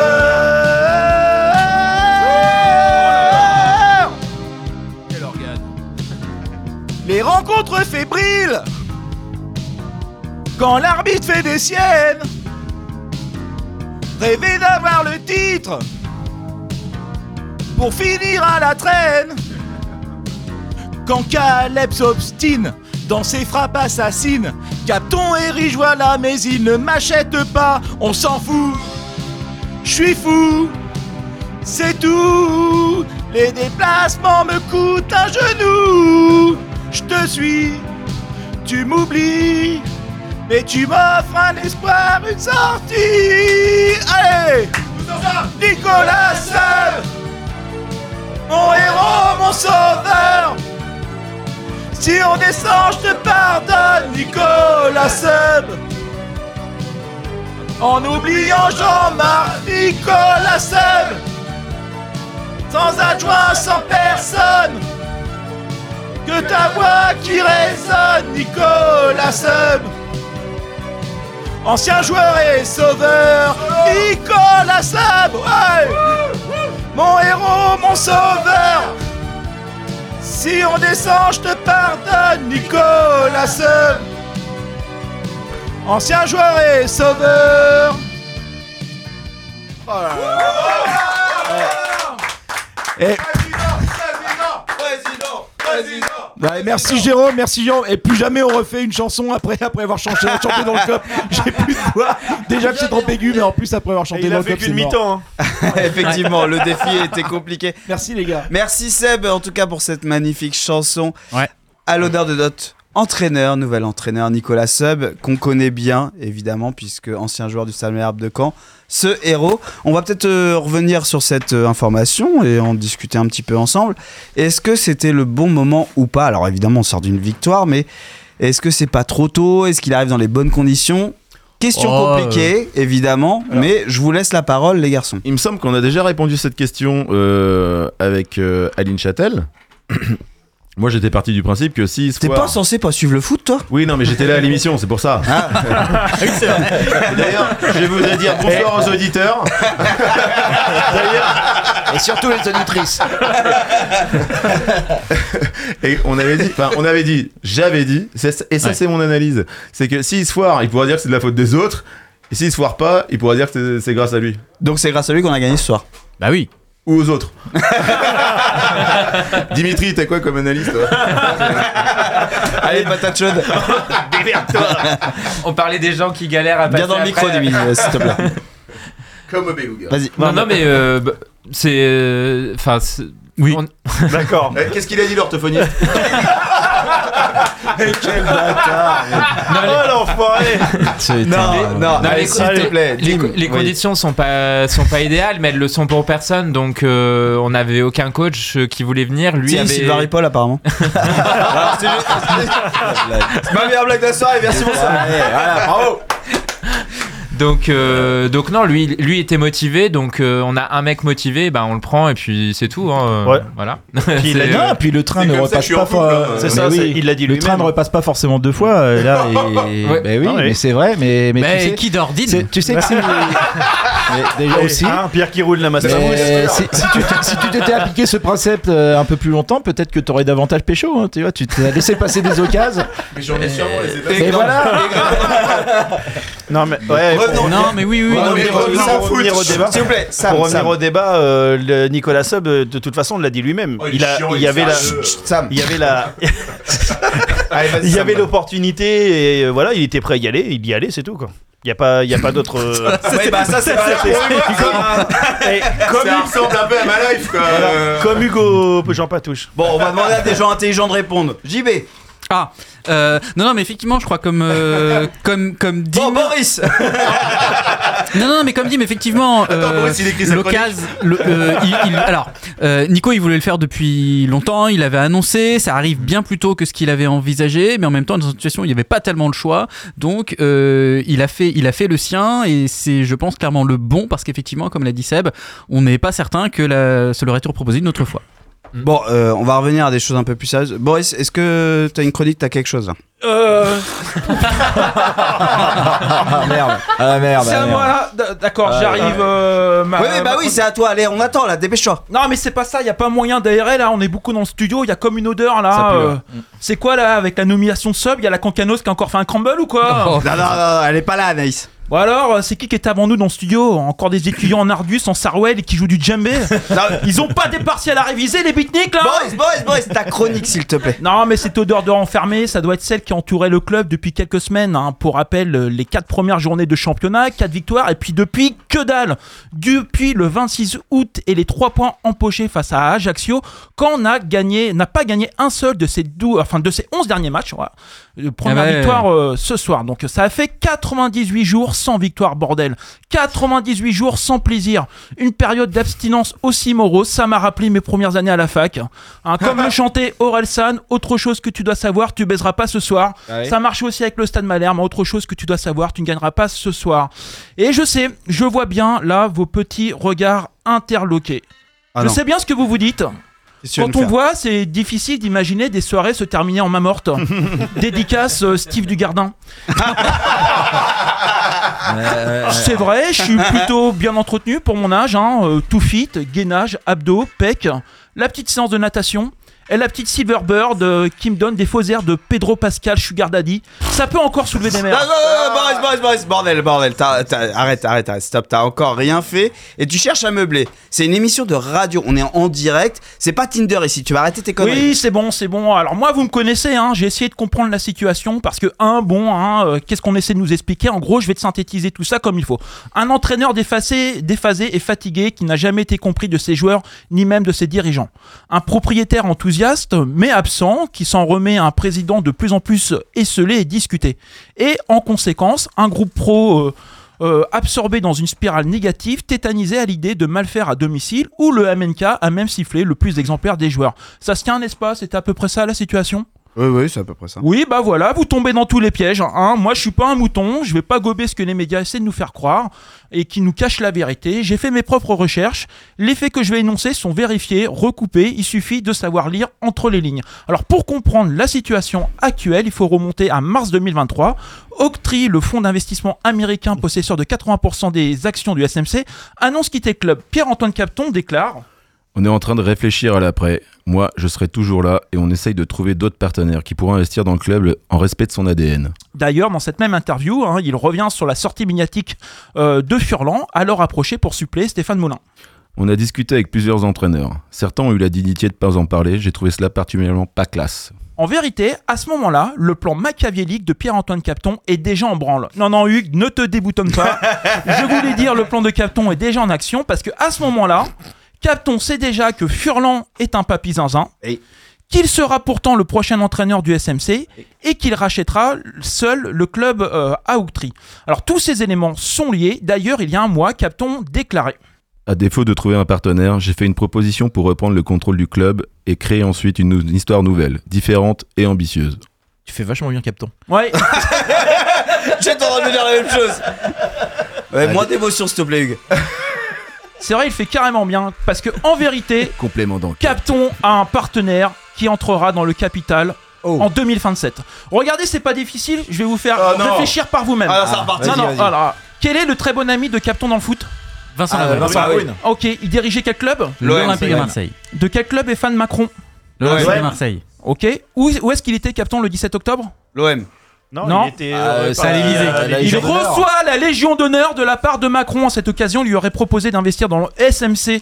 Quel organe. Les rencontres fébriles, quand l'arbitre fait des siennes, rêver d'avoir le titre. Pour finir à la traîne. Quand Caleb s'obstine dans ses frappes assassines, Capton et là, mais il ne m'achète pas, on s'en fout. Je suis fou, c'est tout. Les déplacements me coûtent un genou. Je te suis, tu m'oublies, mais tu m'offres un espoir, une sortie. Allez, Nicolas mon héros, mon sauveur. Si on descend, je te pardonne, Nicolas Seul. En oubliant Jean-Marc, Nicolas Seul. Sans adjoint, sans personne. Que ta voix qui résonne, Nicolas Seul. Ancien joueur et sauveur, Nicolas Seul. Ouais. Mon héros, mon sauveur. Si on descend, je te pardonne, Nicolas. Ancien joueur et sauveur. Ouais, merci Jérôme, merci Jérôme. Et plus jamais on refait une chanson après, après avoir chanté, chanté dans le club. J'ai plus de voix. Déjà que c'est trop aigu, mais en plus après avoir chanté il dans a le qu'une c'est mort. mi-temps. hein. Effectivement, le défi était compliqué. Merci les gars. Merci Seb, en tout cas pour cette magnifique chanson. Ouais. À l'honneur de notre entraîneur, nouvel entraîneur Nicolas Sub, qu'on connaît bien évidemment, puisque ancien joueur du Stade Malherbe de Caen. Ce héros. On va peut-être euh, revenir sur cette euh, information et en discuter un petit peu ensemble. Est-ce que c'était le bon moment ou pas? Alors évidemment, on sort d'une victoire, mais est-ce que c'est pas trop tôt? Est-ce qu'il arrive dans les bonnes conditions? Question Oh, compliquée, évidemment, mais je vous laisse la parole, les garçons. Il me semble qu'on a déjà répondu à cette question euh, avec euh, Aline Châtel. Moi, j'étais parti du principe que si T'es soir- pas censé pas suivre le foot, toi? Oui, non, mais j'étais là à l'émission, c'est pour ça. Ah. D'ailleurs, je voudrais dire bonsoir aux auditeurs. Et surtout les auditrices. Et on avait dit, enfin, on avait dit, j'avais dit, et ça, Ouais. c'est mon analyse, c'est que s'il se foire, il pourra dire que c'est de la faute des autres. Et s'il se foire pas, il pourra dire que c'est grâce à lui. Donc c'est grâce à lui qu'on a gagné ce soir. Bah oui. Ou aux autres. Dimitri, t'as quoi comme analyse, toi Allez, patate chaude. On parlait des gens qui galèrent à passer Viens dans le micro, après. Dimitri, euh, s'il te plaît. Comme au Beluga. Vas-y. Non, non, mais euh, c'est. euh, Enfin, c'est- Oui. on- D'accord. Eh, Qu'est-ce qu'il a dit l'orthophoniste Quel bâtard. Oh l'enfoiré Non, non, Non, s'il te plaît. les, les Oui. conditions sont pas sont pas idéales, mais elles le sont pour personne. Donc, euh, on n'avait aucun coach euh, qui voulait venir. Lui Si, avait. Sylvain Ripoll, apparemment. Alors, c'est juste- Ma meilleure blague de la soirée, merci pour ça. Allez, voilà, bravo. Donc, euh, donc non, lui, lui était motivé. Donc, euh, on a un mec motivé, ben on le prend et puis c'est tout. hein, euh, Ouais. Voilà. Puis il a C'est, dit- euh, Non, puis le train ne repasse pas. hein. C'est ça, oui. c'est- il l'a dit Le train ne repasse pas forcément deux fois euh, là. Et... Ouais. Ben oui, Ah oui. mais c'est vrai. Mais, mais, Mais tu sais, qui d'ordine tu sais que c'est. mais déjà Et, aussi. hein, Pierre qui roule la masse Mais si, si tu, si t'étais appliqué ce principe euh, un peu plus longtemps, peut-être que tu aurais davantage pécho. Hein, tu vois, tu t'es laissé passer des occasions. Mais j'en ai sûrement laissé Et voilà. Non mais ouais, Revenons. Non, mais oui, oui. Pour au revenir au débat. S'il vous plaît, Sam, pour revenir Sam. au débat, euh, le Nicolas Sub, euh, de toute façon, on l'a dit lui-même. Oh, il il, il il y avait la, il y avait la, il y avait l'opportunité et euh, voilà, il était prêt à y aller. Il y allait, c'est tout quoi. Il y a pas, il y a pas d'autre. Ouais, bah ça, c'est pas comme, ressemble un peu à ma life, quoi. Comme Hugo Jean Patouche. Bon, on va demander à des gens intelligents de répondre. JB. Ah, euh, non, non, mais effectivement, je crois comme euh, comme comme dit. Bon, Boris. Non, non, mais comme dit, mais effectivement, euh, l'occasion- euh, il- il- alors, euh, Nico, il voulait le faire depuis longtemps. Il avait annoncé, ça arrive bien plus tôt que ce qu'il avait envisagé, mais en même temps, dans une situation où il n'y avait pas tellement le choix, donc euh, il a fait, il a fait le sien, et c'est, je pense, clairement le bon, parce qu'effectivement, comme l'a dit Seb, on n'est pas certain que la, ça leur été proposé une autre fois. Bon, euh, on va revenir à des choses un peu plus sérieuses. Boris, est-ce que t'as une chronique, t'as quelque chose là Euh, Ah merde. Ah merde. c'est ah, à merde. moi là D- D'accord, Euh, j'arrive. euh, ma- Oui, oui, bah ma- oui, c'est à toi. Allez, on attend là, dépêche-toi. Non, mais c'est pas ça, y a pas moyen d'aérer là, on est beaucoup dans le studio, y a comme une odeur là. Ça pue, euh, ouais. C'est quoi là, avec la nomination de sub, y a la Cancanos qui a encore fait un crumble ou quoi Oh. Non, non, non, elle est pas là, Anaïs. Bon alors, euh, c'est qui qui est avant nous dans le studio Encore des étudiants en Ardus, en Sarwell et qui jouent du djembé Ils ont pas des partiels à réviser les beatniks là Boris, Boris, Boris, ta chronique, s'il te plaît. Non, mais cette odeur de renfermé, ça doit être celle qui entourait le club depuis quelques semaines. hein. Pour rappel, euh, les quatre premières journées de championnat, quatre victoires, et puis depuis, que dalle Depuis le 26 août et les trois points empochés face à Ajaccio, quand on a gagné, n'a pas gagné un seul de ces, dou- enfin, de ces 11 derniers matchs. Voilà. Euh, Première Ah ouais. victoire euh, ce soir. Donc ça a fait 98 jours sans victoire, bordel. 98 jours sans plaisir. Une période d'abstinence aussi morose. Ça m'a rappelé mes premières années à la fac. Hein, comme le chantait Orelsan, autre chose que tu dois savoir, tu baiseras pas ce soir. Ça marche aussi avec le Stade Malherbe. Autre chose que tu dois savoir, tu ne gagneras pas ce soir. Et je sais, je vois bien là vos petits regards interloqués. Ah je non. sais bien ce que vous vous dites. Quand on voit, c'est difficile d'imaginer des soirées se terminer en main morte. Dédicace euh, Steve Dugardin. C'est vrai, je suis plutôt bien entretenu pour mon âge. Hein, euh, tout fit, gainage, abdos, pec, la petite séance de natation. Et la petite Silverbird euh, qui me donne des faux airs de Pedro Pascal Sugar Daddy. Ça peut encore soulever des Non, mers. non, non, Boris, Boris, Boris, bordel, bordel. t'as- t'as- arrête, arrête, arrête, stop. T'as encore rien fait et tu cherches à meubler. C'est une émission de radio. On est en direct. C'est pas Tinder ici. Tu vas arrêter tes conneries. Oui, c'est bon, c'est bon. Alors moi, vous me connaissez, hein, j'ai essayé de comprendre la situation parce que, un, bon, hein, euh, qu'est-ce qu'on essaie de nous expliquer? En gros, je vais te synthétiser tout ça comme il faut. Un entraîneur déphasé, déphasé et fatigué qui n'a jamais été compris de ses joueurs ni même de ses dirigeants. Un propriétaire enthousiaste mais absent qui s'en remet à un président de plus en plus esselé et discuté. Et en conséquence, un groupe pro... euh, euh, absorbé dans une spirale négative, tétanisé à l'idée de mal faire à domicile, où le MNK a même sifflé le plus exemplaire des joueurs. Ça se tient, n'est-ce pas? C'était à peu près ça la situation? Oui, oui, c'est à peu près ça. Oui, bah voilà, vous tombez dans tous les pièges. Hein. Moi, je suis pas un mouton, je vais pas gober ce que les médias essaient de nous faire croire et qui nous cachent la vérité. J'ai fait mes propres recherches. Les faits que je vais énoncer sont vérifiés, recoupés. Il suffit de savoir lire entre les lignes. Alors, pour comprendre la situation actuelle, il faut remonter à mars 2023. Octree, le fonds d'investissement américain possesseur de 80% des actions du SMC, annonce quitter le club. Pierre-Antoine Capton déclare. On est en train de réfléchir à l'après. Moi, je serai toujours là et on essaye de trouver d'autres partenaires qui pourront investir dans le club en respect de son ADN. D'ailleurs, dans cette même interview, hein, il revient sur la sortie médiatique euh, de Furlan, alors approché pour suppléer Stéphane Moulin. On a discuté avec plusieurs entraîneurs. Certains ont eu la dignité de pas en parler. J'ai trouvé cela particulièrement pas classe. En vérité, à ce moment-là, le plan machiavélique de Pierre-Antoine Capton est déjà en branle. Non, non, Hugues, ne te déboutonne pas. Je voulais dire, le plan de Capton est déjà en action parce que à ce moment-là, Capton sait déjà que Furlan est un papy zinzin, Et- qu'il sera pourtant le prochain entraîneur du SMC et qu'il rachètera seul le club euh, à Outry. Alors tous ces éléments sont liés. D'ailleurs, il y a un mois, Capton déclarait. À défaut de trouver un partenaire, j'ai fait une proposition pour reprendre le contrôle du club et créer ensuite une, nou- une histoire nouvelle, différente et ambitieuse. Tu fais vachement bien, Capton. Ouais, J'étais en train de me dire la même chose. Ouais, moins d'émotion, s'il te plaît, Hugues. C'est vrai, il fait carrément bien parce que en vérité, Complément donc. Capton a un partenaire qui entrera dans le capital Oh. en 2027. Regardez, c'est pas difficile, je vais vous faire Oh non. réfléchir par vous-même. Ah, non, non, alors, quel est le très bon ami de Capton dans le foot? Vincent Ah. Vincent Ah. Ok, il dirigeait quel club? L'Olympique de. Marseille. De quel club est fan Macron? L'Olympique de Marseille. Ok, où, où est-ce qu'il était Capton le 17 octobre? L'OM. Non, Non. il était. Ah, euh, c'est par- à l'Élysée. euh, La Il Légion reçoit la Légion d'honneur de la part de Macron. À cette occasion, il lui aurait proposé d'investir dans le SMC.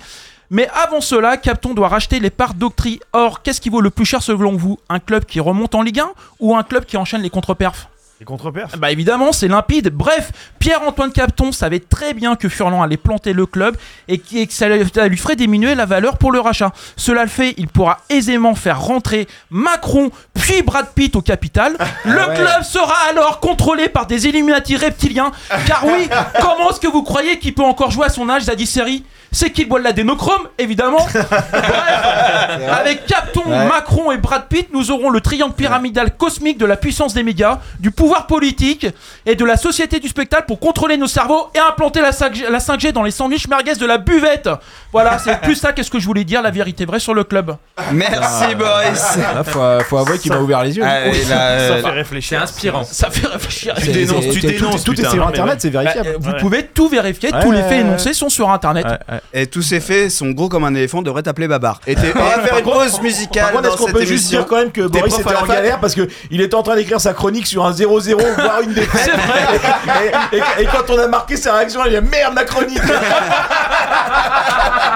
Mais avant cela, Capton doit racheter les parts d'Octree. Or, qu'est-ce qui vaut le plus cher selon vous? Un club qui remonte en Ligue 1 ou un club qui enchaîne les contre-perfs? Les contre-perfs. Bah évidemment, c'est limpide. Bref, Pierre-Antoine Capton savait très bien que Furlan allait planter le club et que ça lui ferait diminuer la valeur pour le rachat. Cela le fait, il pourra aisément faire rentrer Macron puis Brad Pitt au capital. Le club sera alors contrôlé par des Illuminati reptiliens. Car oui, comment est-ce que vous croyez qu'il peut encore jouer à son âge, Zadie Seri? C'est qu'il boit de l'adénochrome, évidemment. Bref, avec Capton, Macron et Brad Pitt, nous aurons le triangle pyramidal cosmique de la puissance des médias, du pouvoir politique et de la société du spectacle pour contrôler nos cerveaux et implanter la 5G, la 5G dans les sandwichs merguez de la buvette. Voilà, c'est plus ça qu'est-ce que je voulais dire, la vérité vraie sur le club. Merci, Boris. Là, faut, faut avouer qu'il m'a ouvert les yeux. Ah, là, euh, Ça fait réfléchir. C'est inspirant. Ça fait réfléchir. C'est- dénonces, tu dénonces, Tout, est sur internet, c'est vérifiable. Euh, Vous Ouais. pouvez tout vérifier, tous Ouais, les faits ouais, énoncés sont sur internet. Ouais, ouais. Et tous ces faits sont gros comme un éléphant, devrait t'appeler Babar. Et t'es- on va faire une pause musicale Par contre, dans est-ce qu'on cette peut juste émission. dire quand même que Boris était à la en fac galère parce qu'il était en train d'écrire sa chronique sur un 0-0, voire une défaite. C'est vrai. Et, et- et quand on a marqué sa réaction, il a dit merde, ma chronique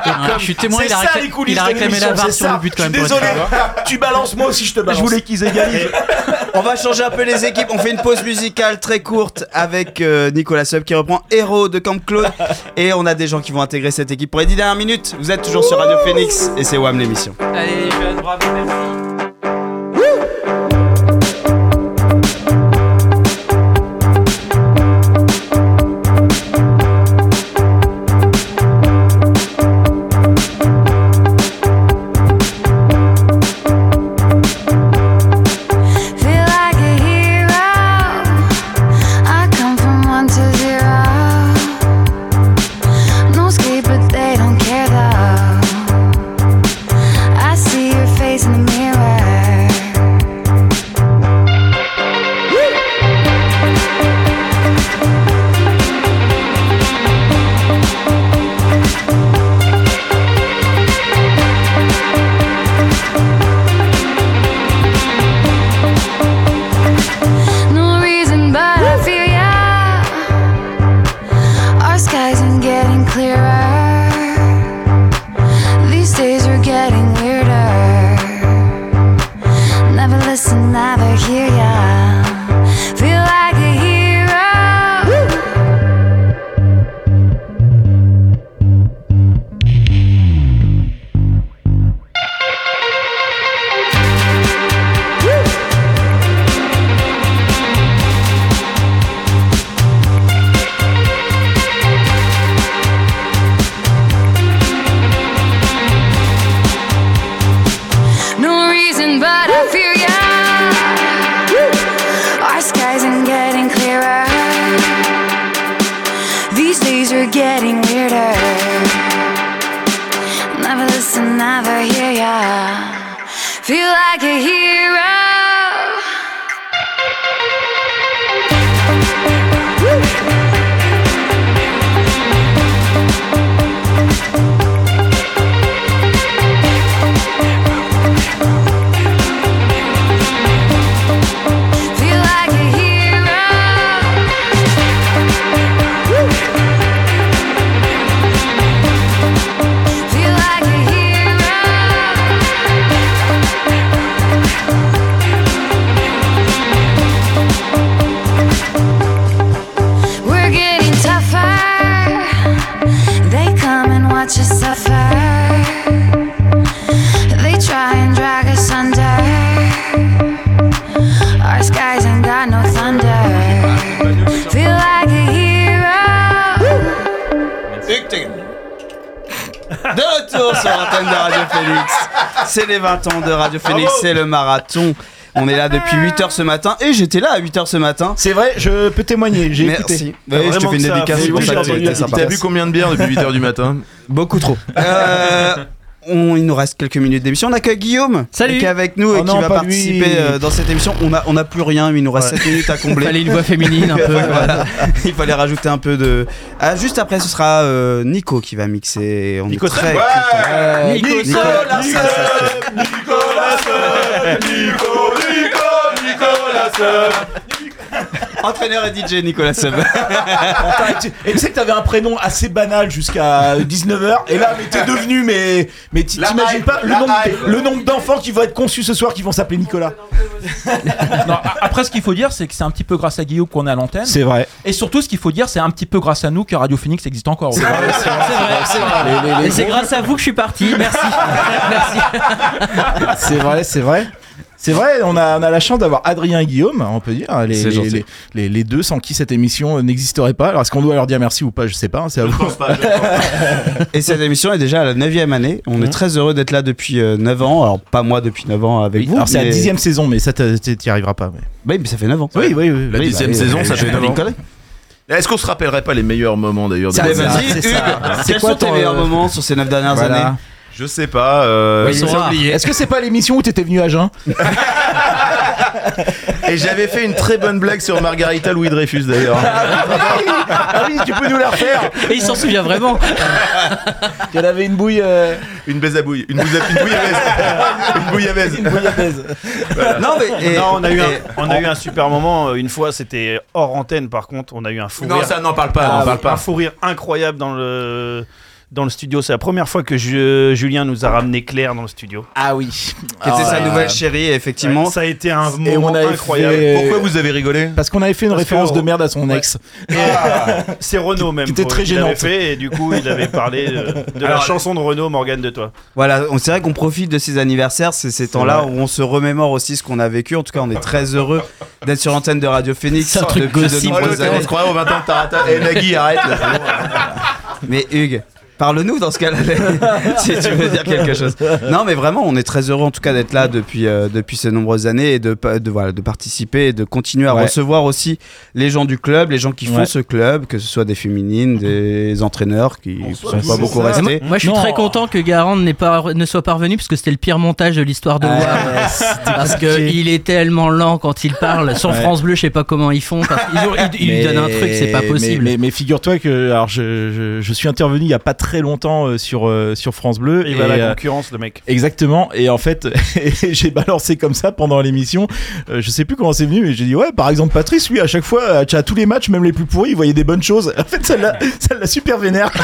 Ah, Je suis témoin, C'est il a, ça récla- les coulisses il a de réclamé l'émission, la c'est sur ça. le but quand Je même. suis pour être désolé, sûr. tu balances moi aussi, je te balance. Je voulais qu'ils égalisent. On va changer un peu les équipes. On fait une pause musicale très courte avec euh, Nicolas Sub qui reprend Héros de Camp Claude. Et on a des gens qui vont intégrer cette équipe pour les 10 dernières minutes. Vous êtes toujours sur Radio Phoenix et c'est WAM l'émission. Allez, bravo, merci. Never listen, never hear ya. Feel like a hero. Retour sur l'antenne de Radio Phoenix. C'est les 20 ans de Radio Phoenix, c'est le marathon. On est là depuis 8h ce matin et j'étais là à 8h ce matin. C'est vrai, je peux témoigner, j'ai écouté. Merci. Oui, je te fais une dédicace Oui, pour ça. tu étais sympa. T'as bu combien de bières depuis 8h du matin? Beaucoup trop. Euh, on, il nous reste quelques minutes d'émission. On accueille Guillaume Salut. qui est avec nous et Oh qui va participer lui. euh, dans cette émission. On a, on a plus rien, mais il nous reste 7 minutes à combler. Fallait une voix féminine un peu. Voilà. Il fallait rajouter un peu de. Ah, juste après, ce sera euh, Nico qui va mixer. On Nico est très Seb. contents. Euh, Nico Nicolas Seb. Entraîneur et DJ Nicolas tu- et tu sais que t'avais un prénom assez banal jusqu'à 19h et là mais t'es devenu mais mais t'imagines pas le nombre, le nombre d'enfants qui vont être conçus ce soir qui vont s'appeler Nicolas. Non, a- après, ce qu'il faut dire, c'est que c'est un petit peu grâce à Guillaume qu'on est à l'antenne. C'est vrai. Et surtout, ce qu'il faut dire, c'est un petit peu grâce à nous que Radio Phoenix existe encore. C'est vrai, c'est vrai. Et c'est grâce à vous que je suis parti. Merci. Merci. C'est vrai, c'est vrai. C'est vrai, on a, on a la chance d'avoir Adrien et Guillaume, on peut dire, les, C'est les, gentil. les, les- les deux sans qui cette émission n'existerait pas. Alors est-ce qu'on doit leur dire merci ou pas Je sais pas, hein, c'est à vous. Et cette émission est déjà à la 9 année. On est très heureux d'être là depuis euh, 9 ans. Alors, pas moi depuis 9 ans avec vous. Alors c'est la mais- dixième saison, mais ça t'y t'y arriveras pas. mais- Oui, mais ça fait 9 ans. Oui, oui, oui. La Oui, dixième bah, saison, euh, ça je fait pas 9 ans. Est-ce qu'on se rappellerait pas les meilleurs moments d'ailleurs de Ça, la c'est ça. Hugues. C'est quels quoi sont tes ton, meilleurs euh, moments sur ces 9 dernières Voilà. années Je sais pas. euh, Ouais, ils sont rares. Est-ce que c'est pas l'émission où t'étais venu à Jeun Et j'avais fait une très bonne blague sur Margarita Louis Dreyfus d'ailleurs. Ah oui, tu peux nous la refaire Et il s'en souvient vraiment. Qu'elle avait une bouille. euh, Une baise à bouille. Une, bouille à- une bouillabaisse. Une bouillabaisse. une bouillabaisse. Non, mais. et- Non, on a eu un, on a eu un super moment euh, une fois, c'était hors antenne par contre, on a eu un fou Non, rire. ça n'en parle pas. Ah, n'en parle un pas. fou rire incroyable dans le dans le studio. C'est la première fois que je- Julien nous a ramené Claire dans le studio. Ah oui. Qui était sa Ah, nouvelle chérie, et effectivement. ça a été un Et moment on avait incroyable. fait- Pourquoi vous avez rigolé Parce qu'on avait fait une Parce que- référence de merde à son ex. C'est Renaud même. qui était pour- très fait et du coup il avait parlé de, de la chanson de Renaud Morgane de toi. Voilà, on- c'est vrai qu'on profite de ces anniversaires, c'est ces temps-là où on se remémore aussi ce qu'on a vécu. En tout cas, on est très heureux d'être sur l'antenne de Radio Phoenix C'est un truc de. Oh, nombreuses l'autre, on se croirait au 20 ans de Tarata. Eh Nagui, arrête là. Mais Hugues, parle-nous dans ce cas-là, si tu veux dire quelque chose. Non, mais vraiment, on est très heureux en tout cas d'être là depuis, euh, depuis ces nombreuses années et de, de, voilà, de participer et de continuer à Ouais. recevoir aussi les gens du club, les gens qui font Ouais. ce club, que ce soit des féminines, des entraîneurs qui ne sont pas beaucoup restés. moi, je suis Non. très content que Garand pas, ne soit pas revenu parce que c'était le pire montage de l'histoire de Ah, Parce qu'il est tellement lent quand il parle. Sur Ouais. France Bleu, je sais pas comment ils font. parce ont- ils- ils lui donnent un truc, c'est pas possible. Mais, mais figure-toi que alors je, je, je suis intervenu il y a pas très longtemps euh, sur, euh, sur France Bleu. Il va à la euh, concurrence le mec. Exactement, et en fait, j'ai balancé comme ça pendant l'émission. Je sais plus comment c'est venu, mais j'ai dit ouais, par exemple, Patrice, lui, à chaque fois, à, tous les matchs, même les plus pourris, il voyait des bonnes choses. En fait, ça l'a super vénère.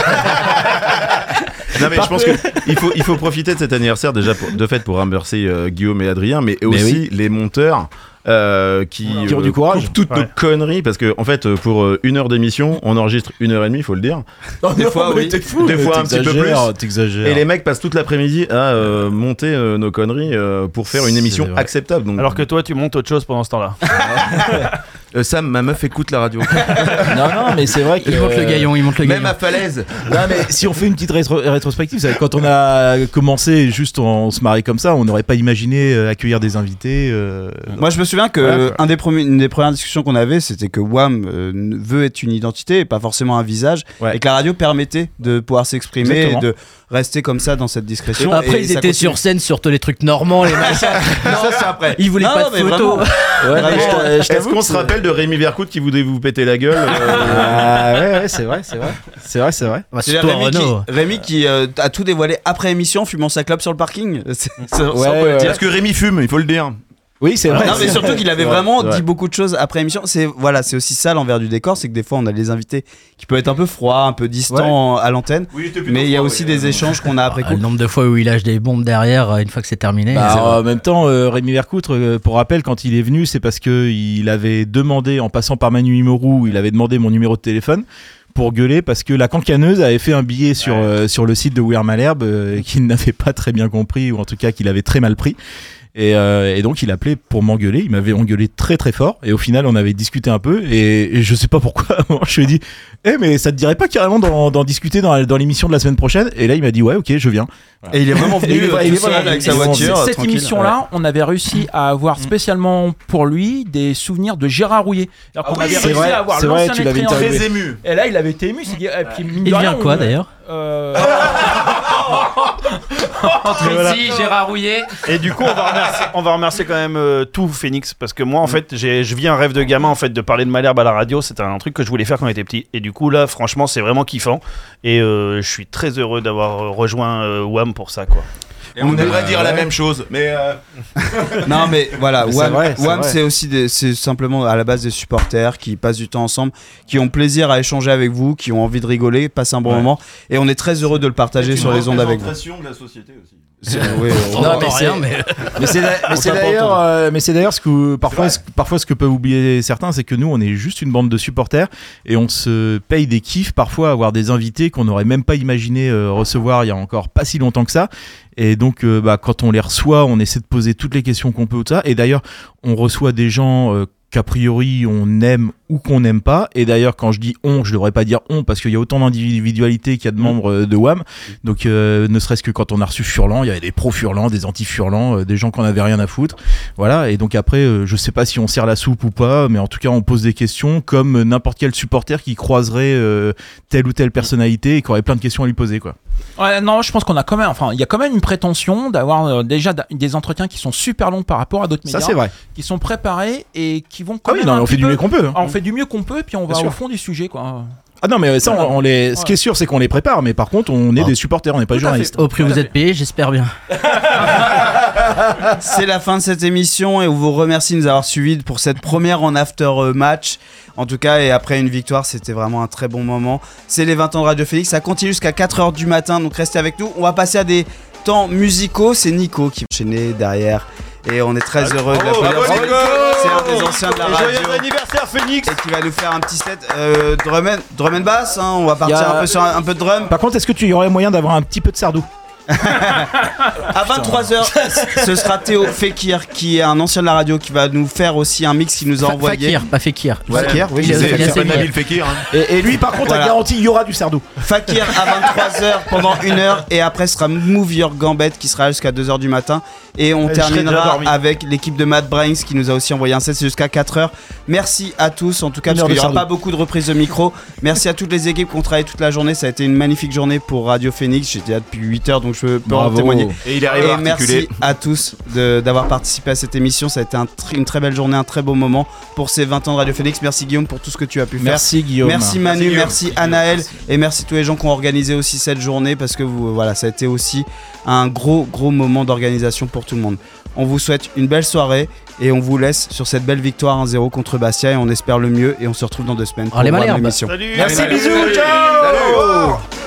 Non mais je pense qu'il faut, il faut profiter de cet anniversaire déjà pour- de fait pour remercier euh, Guillaume et Adrien, mais, aussi les monteurs. Euh, qui, Qui ont du courage. toutes nos conneries parce que en fait euh, pour euh, une heure d'émission on enregistre une heure et demie faut le dire Des fois, oui. T'es fou, Des fois, un petit peu t'exagères, plus. T'exagères. et les mecs passent toute l'après-midi à euh, monter euh, nos conneries euh, pour faire une émission acceptable donc Alors que toi tu montes autre chose pendant ce temps-là. Euh, Sam, ma meuf écoute la radio. non, non, mais c'est vrai que. Il monte le gaillon, il monte le Même gaillon. à falaise. Non, mais si on fait une petite rétro- rétrospective, vous savez, quand on a commencé, juste on, se marrait comme ça, on n'aurait pas imaginé euh, accueillir des invités. euh, Moi, je me souviens que Voilà, quoi. un des premiers, une des premières discussions qu'on avait, c'était que WAM euh, veut être une identité et pas forcément un visage, Ouais. et que la radio permettait de pouvoir s'exprimer et de rester comme ça dans cette discrétion. Après, et ils étaient continue. sur scène sur tous les trucs normands, les machins. ça, c'est après. Ils voulaient Non, pas non, de mais photos. Est-ce qu'on se rappelle de Rémi Vercoute qui voulait vous péter la gueule euh, Ah ouais, ouais, c'est vrai, c'est vrai. C'est vrai, c'est vrai. Bah, C'est surtout Rémi qui. Rémi qui, euh, a tout dévoilé après émission, fumant sa clope sur le parking. C'est- c'est- ça, on Ouais, peut le ouais. dire. Parce que Rémi fume, il faut le dire. Oui, c'est vrai. non mais surtout qu'il avait vraiment dit beaucoup de choses après émission. C'est voilà, c'est aussi ça l'envers du décor, c'est que des fois on a des invités qui peuvent être un peu froids, un peu distants à l'antenne, mais il y a aussi des échanges qu'on a après Ah, coup. le nombre de fois où il lâche des bombes derrière euh, une fois que c'est terminé. Bah, en même temps, euh, Rémi Vercoutre, euh, pour rappel, quand il est venu, c'est parce que il avait demandé, en passant par Manu Imoru, il avait demandé mon numéro de téléphone pour gueuler parce que la cancaneuse avait fait un billet sur, euh, sur le site de We Are Malherbe euh, qu'il n'avait pas très bien compris ou en tout cas qu'il avait très mal pris. Et, euh, et donc il appelait pour m'engueuler, il m'avait engueulé très très fort et au final on avait discuté un peu et, et je sais pas pourquoi je lui ai dit Eh mais ça te dirait pas carrément d'en discuter dans, l'émission de la semaine prochaine? Et là il m'a dit ouais ok je viens. Et il est vraiment venu Et il est- euh, il est tout seul vraiment- avec sa voiture. Cette émission-là, on avait réussi à avoir spécialement pour lui des souvenirs de Gérard Rouillet. Alors qu'on Ah oui, avait c'est réussi vrai, à avoir c'est vrai, l'ancien. Très ému. Et là, il avait été ému. Il s'est dit, eh, puis, Il vient quoi d'ailleurs euh, Entre ici, Gérard Rouillet. Et du coup, on va remercier, on va remercier quand même euh, tout Phoenix parce que moi, en fait, j'ai, je vis un rêve de gamin en fait de parler de Malherbe à la radio. C'était un truc que je voulais faire quand j'étais petit. Et du coup, là, franchement, c'est vraiment kiffant. Et euh, je suis très heureux d'avoir euh, rejoint euh, Wham pour ça, quoi. Et on aimerait dire la même chose, mais euh, Non mais voilà, Mais WAM, c'est WAM, vrai. c'est aussi des- c'est simplement à la base des supporters qui passent du temps ensemble, qui ont plaisir à échanger avec vous, qui ont envie de rigoler, passer un bon Ouais. moment, et on est très heureux de le partager sur les ondes avec vous. de la société aussi. C'est- oui, On Non, entend mais rien, c'est- mais. Mais c'est d'ailleurs euh, mais c'est d'ailleurs ce que parfois ce, parfois ce que peuvent oublier certains c'est que nous on est juste une bande de supporters et on se paye des kiffs parfois à avoir des invités qu'on n'aurait même pas imaginé euh, recevoir il y a encore pas si longtemps que ça. Et donc euh, bah, quand on les reçoit on essaie de poser toutes les questions qu'on peut tout ça. Et d'ailleurs on reçoit des gens euh, qu'a priori on aime ou qu'on n'aime pas et d'ailleurs quand je dis on je devrais pas dire on parce qu'il y a autant d'individualités qu'il y a de membres euh, de WAM donc euh, ne serait-ce que quand on a reçu Furlan, il y avait des pros Furlan, des anti Furlan, euh, des gens qu'on avait rien à foutre. Voilà, et donc après euh, je sais pas si on sert la soupe ou pas, mais en tout cas on pose des questions comme n'importe quel supporter qui croiserait telle ou telle personnalité et qui aurait plein de questions à lui poser quoi. Ouais, non, je pense qu'on a quand même, enfin, il y a quand même une prétention d'avoir euh, déjà des entretiens qui sont super longs par rapport à d'autres Ça médias, c'est vrai. qui sont préparés et qui vont quand Ah oui, même non, on fait du mieux qu'on peut. hein. On fait du mieux qu'on peut, puis on va sûr. au fond du sujet, quoi. Ah non mais ça on, on les ce qui est sûr c'est qu'on les prépare mais par contre on est Ah. des supporters, on n'est pas Tout journalistes. Au prix où vous êtes payé, j'espère bien. C'est la fin de cette émission et on vous remercie de nous avoir suivis pour cette première en after euh, match. En tout cas, et après une victoire, c'était vraiment un très bon moment. C'est les 20 ans de Radio Félix. Ça continue jusqu'à 4h du matin, donc restez avec nous. On va passer à des temps musicaux. C'est Nico qui va enchaîner derrière. Et on est très heureux de l'applaudir. bravo, Nico C'est un des anciens de la radio. anniversaire Phoenix Et qui va nous faire un petit set euh, drum, and, drum and bass. hein. On va partir a- un peu sur un, un peu de drum. Par contre est-ce que tu y aurais moyen d'avoir un petit peu de sardou? À 23h, ce sera Théo Fekir, qui est un ancien de la radio, qui va nous faire aussi un mix qu'il nous a Fa- envoyé. Fakir, pas Fekir. Fakir, oui, C'est Fekir. hein. et, et lui par contre Voilà. a garanti il y aura du sardou. Fakir à 23h pendant une heure et après ce sera Move Your Gambette qui sera jusqu'à 2h du matin et on terminera avec l'équipe de Matt Brains qui nous a aussi envoyé un set c'est jusqu'à 4h merci à tous en tout cas Une parce qu'il n'y aura pas beaucoup de reprises de micro merci à toutes les équipes qui ont travaillé toute la journée ça a été une magnifique journée pour Radio Phoenix j'étais là depuis 8h donc je peux en témoigner Et il arrive à et articuler. merci à tous de- d'avoir participé à cette émission ça a été un tr- une très belle journée un très beau moment pour ces 20 ans de Radio Phoenix merci Guillaume pour tout ce que tu as pu faire Merci Guillaume. Merci Manu, merci, Anaël et merci tous les gens qui ont organisé aussi cette journée parce que vous, voilà, ça a été aussi un gros gros moment d'organisation pour tout le monde. On vous souhaite une belle soirée et on vous laisse sur cette belle victoire 1-0 contre Bastia et on espère le mieux et on se retrouve dans deux semaines pour les voir l'émission. Salut Merci, Salut. bisous, Salut. ciao Salut.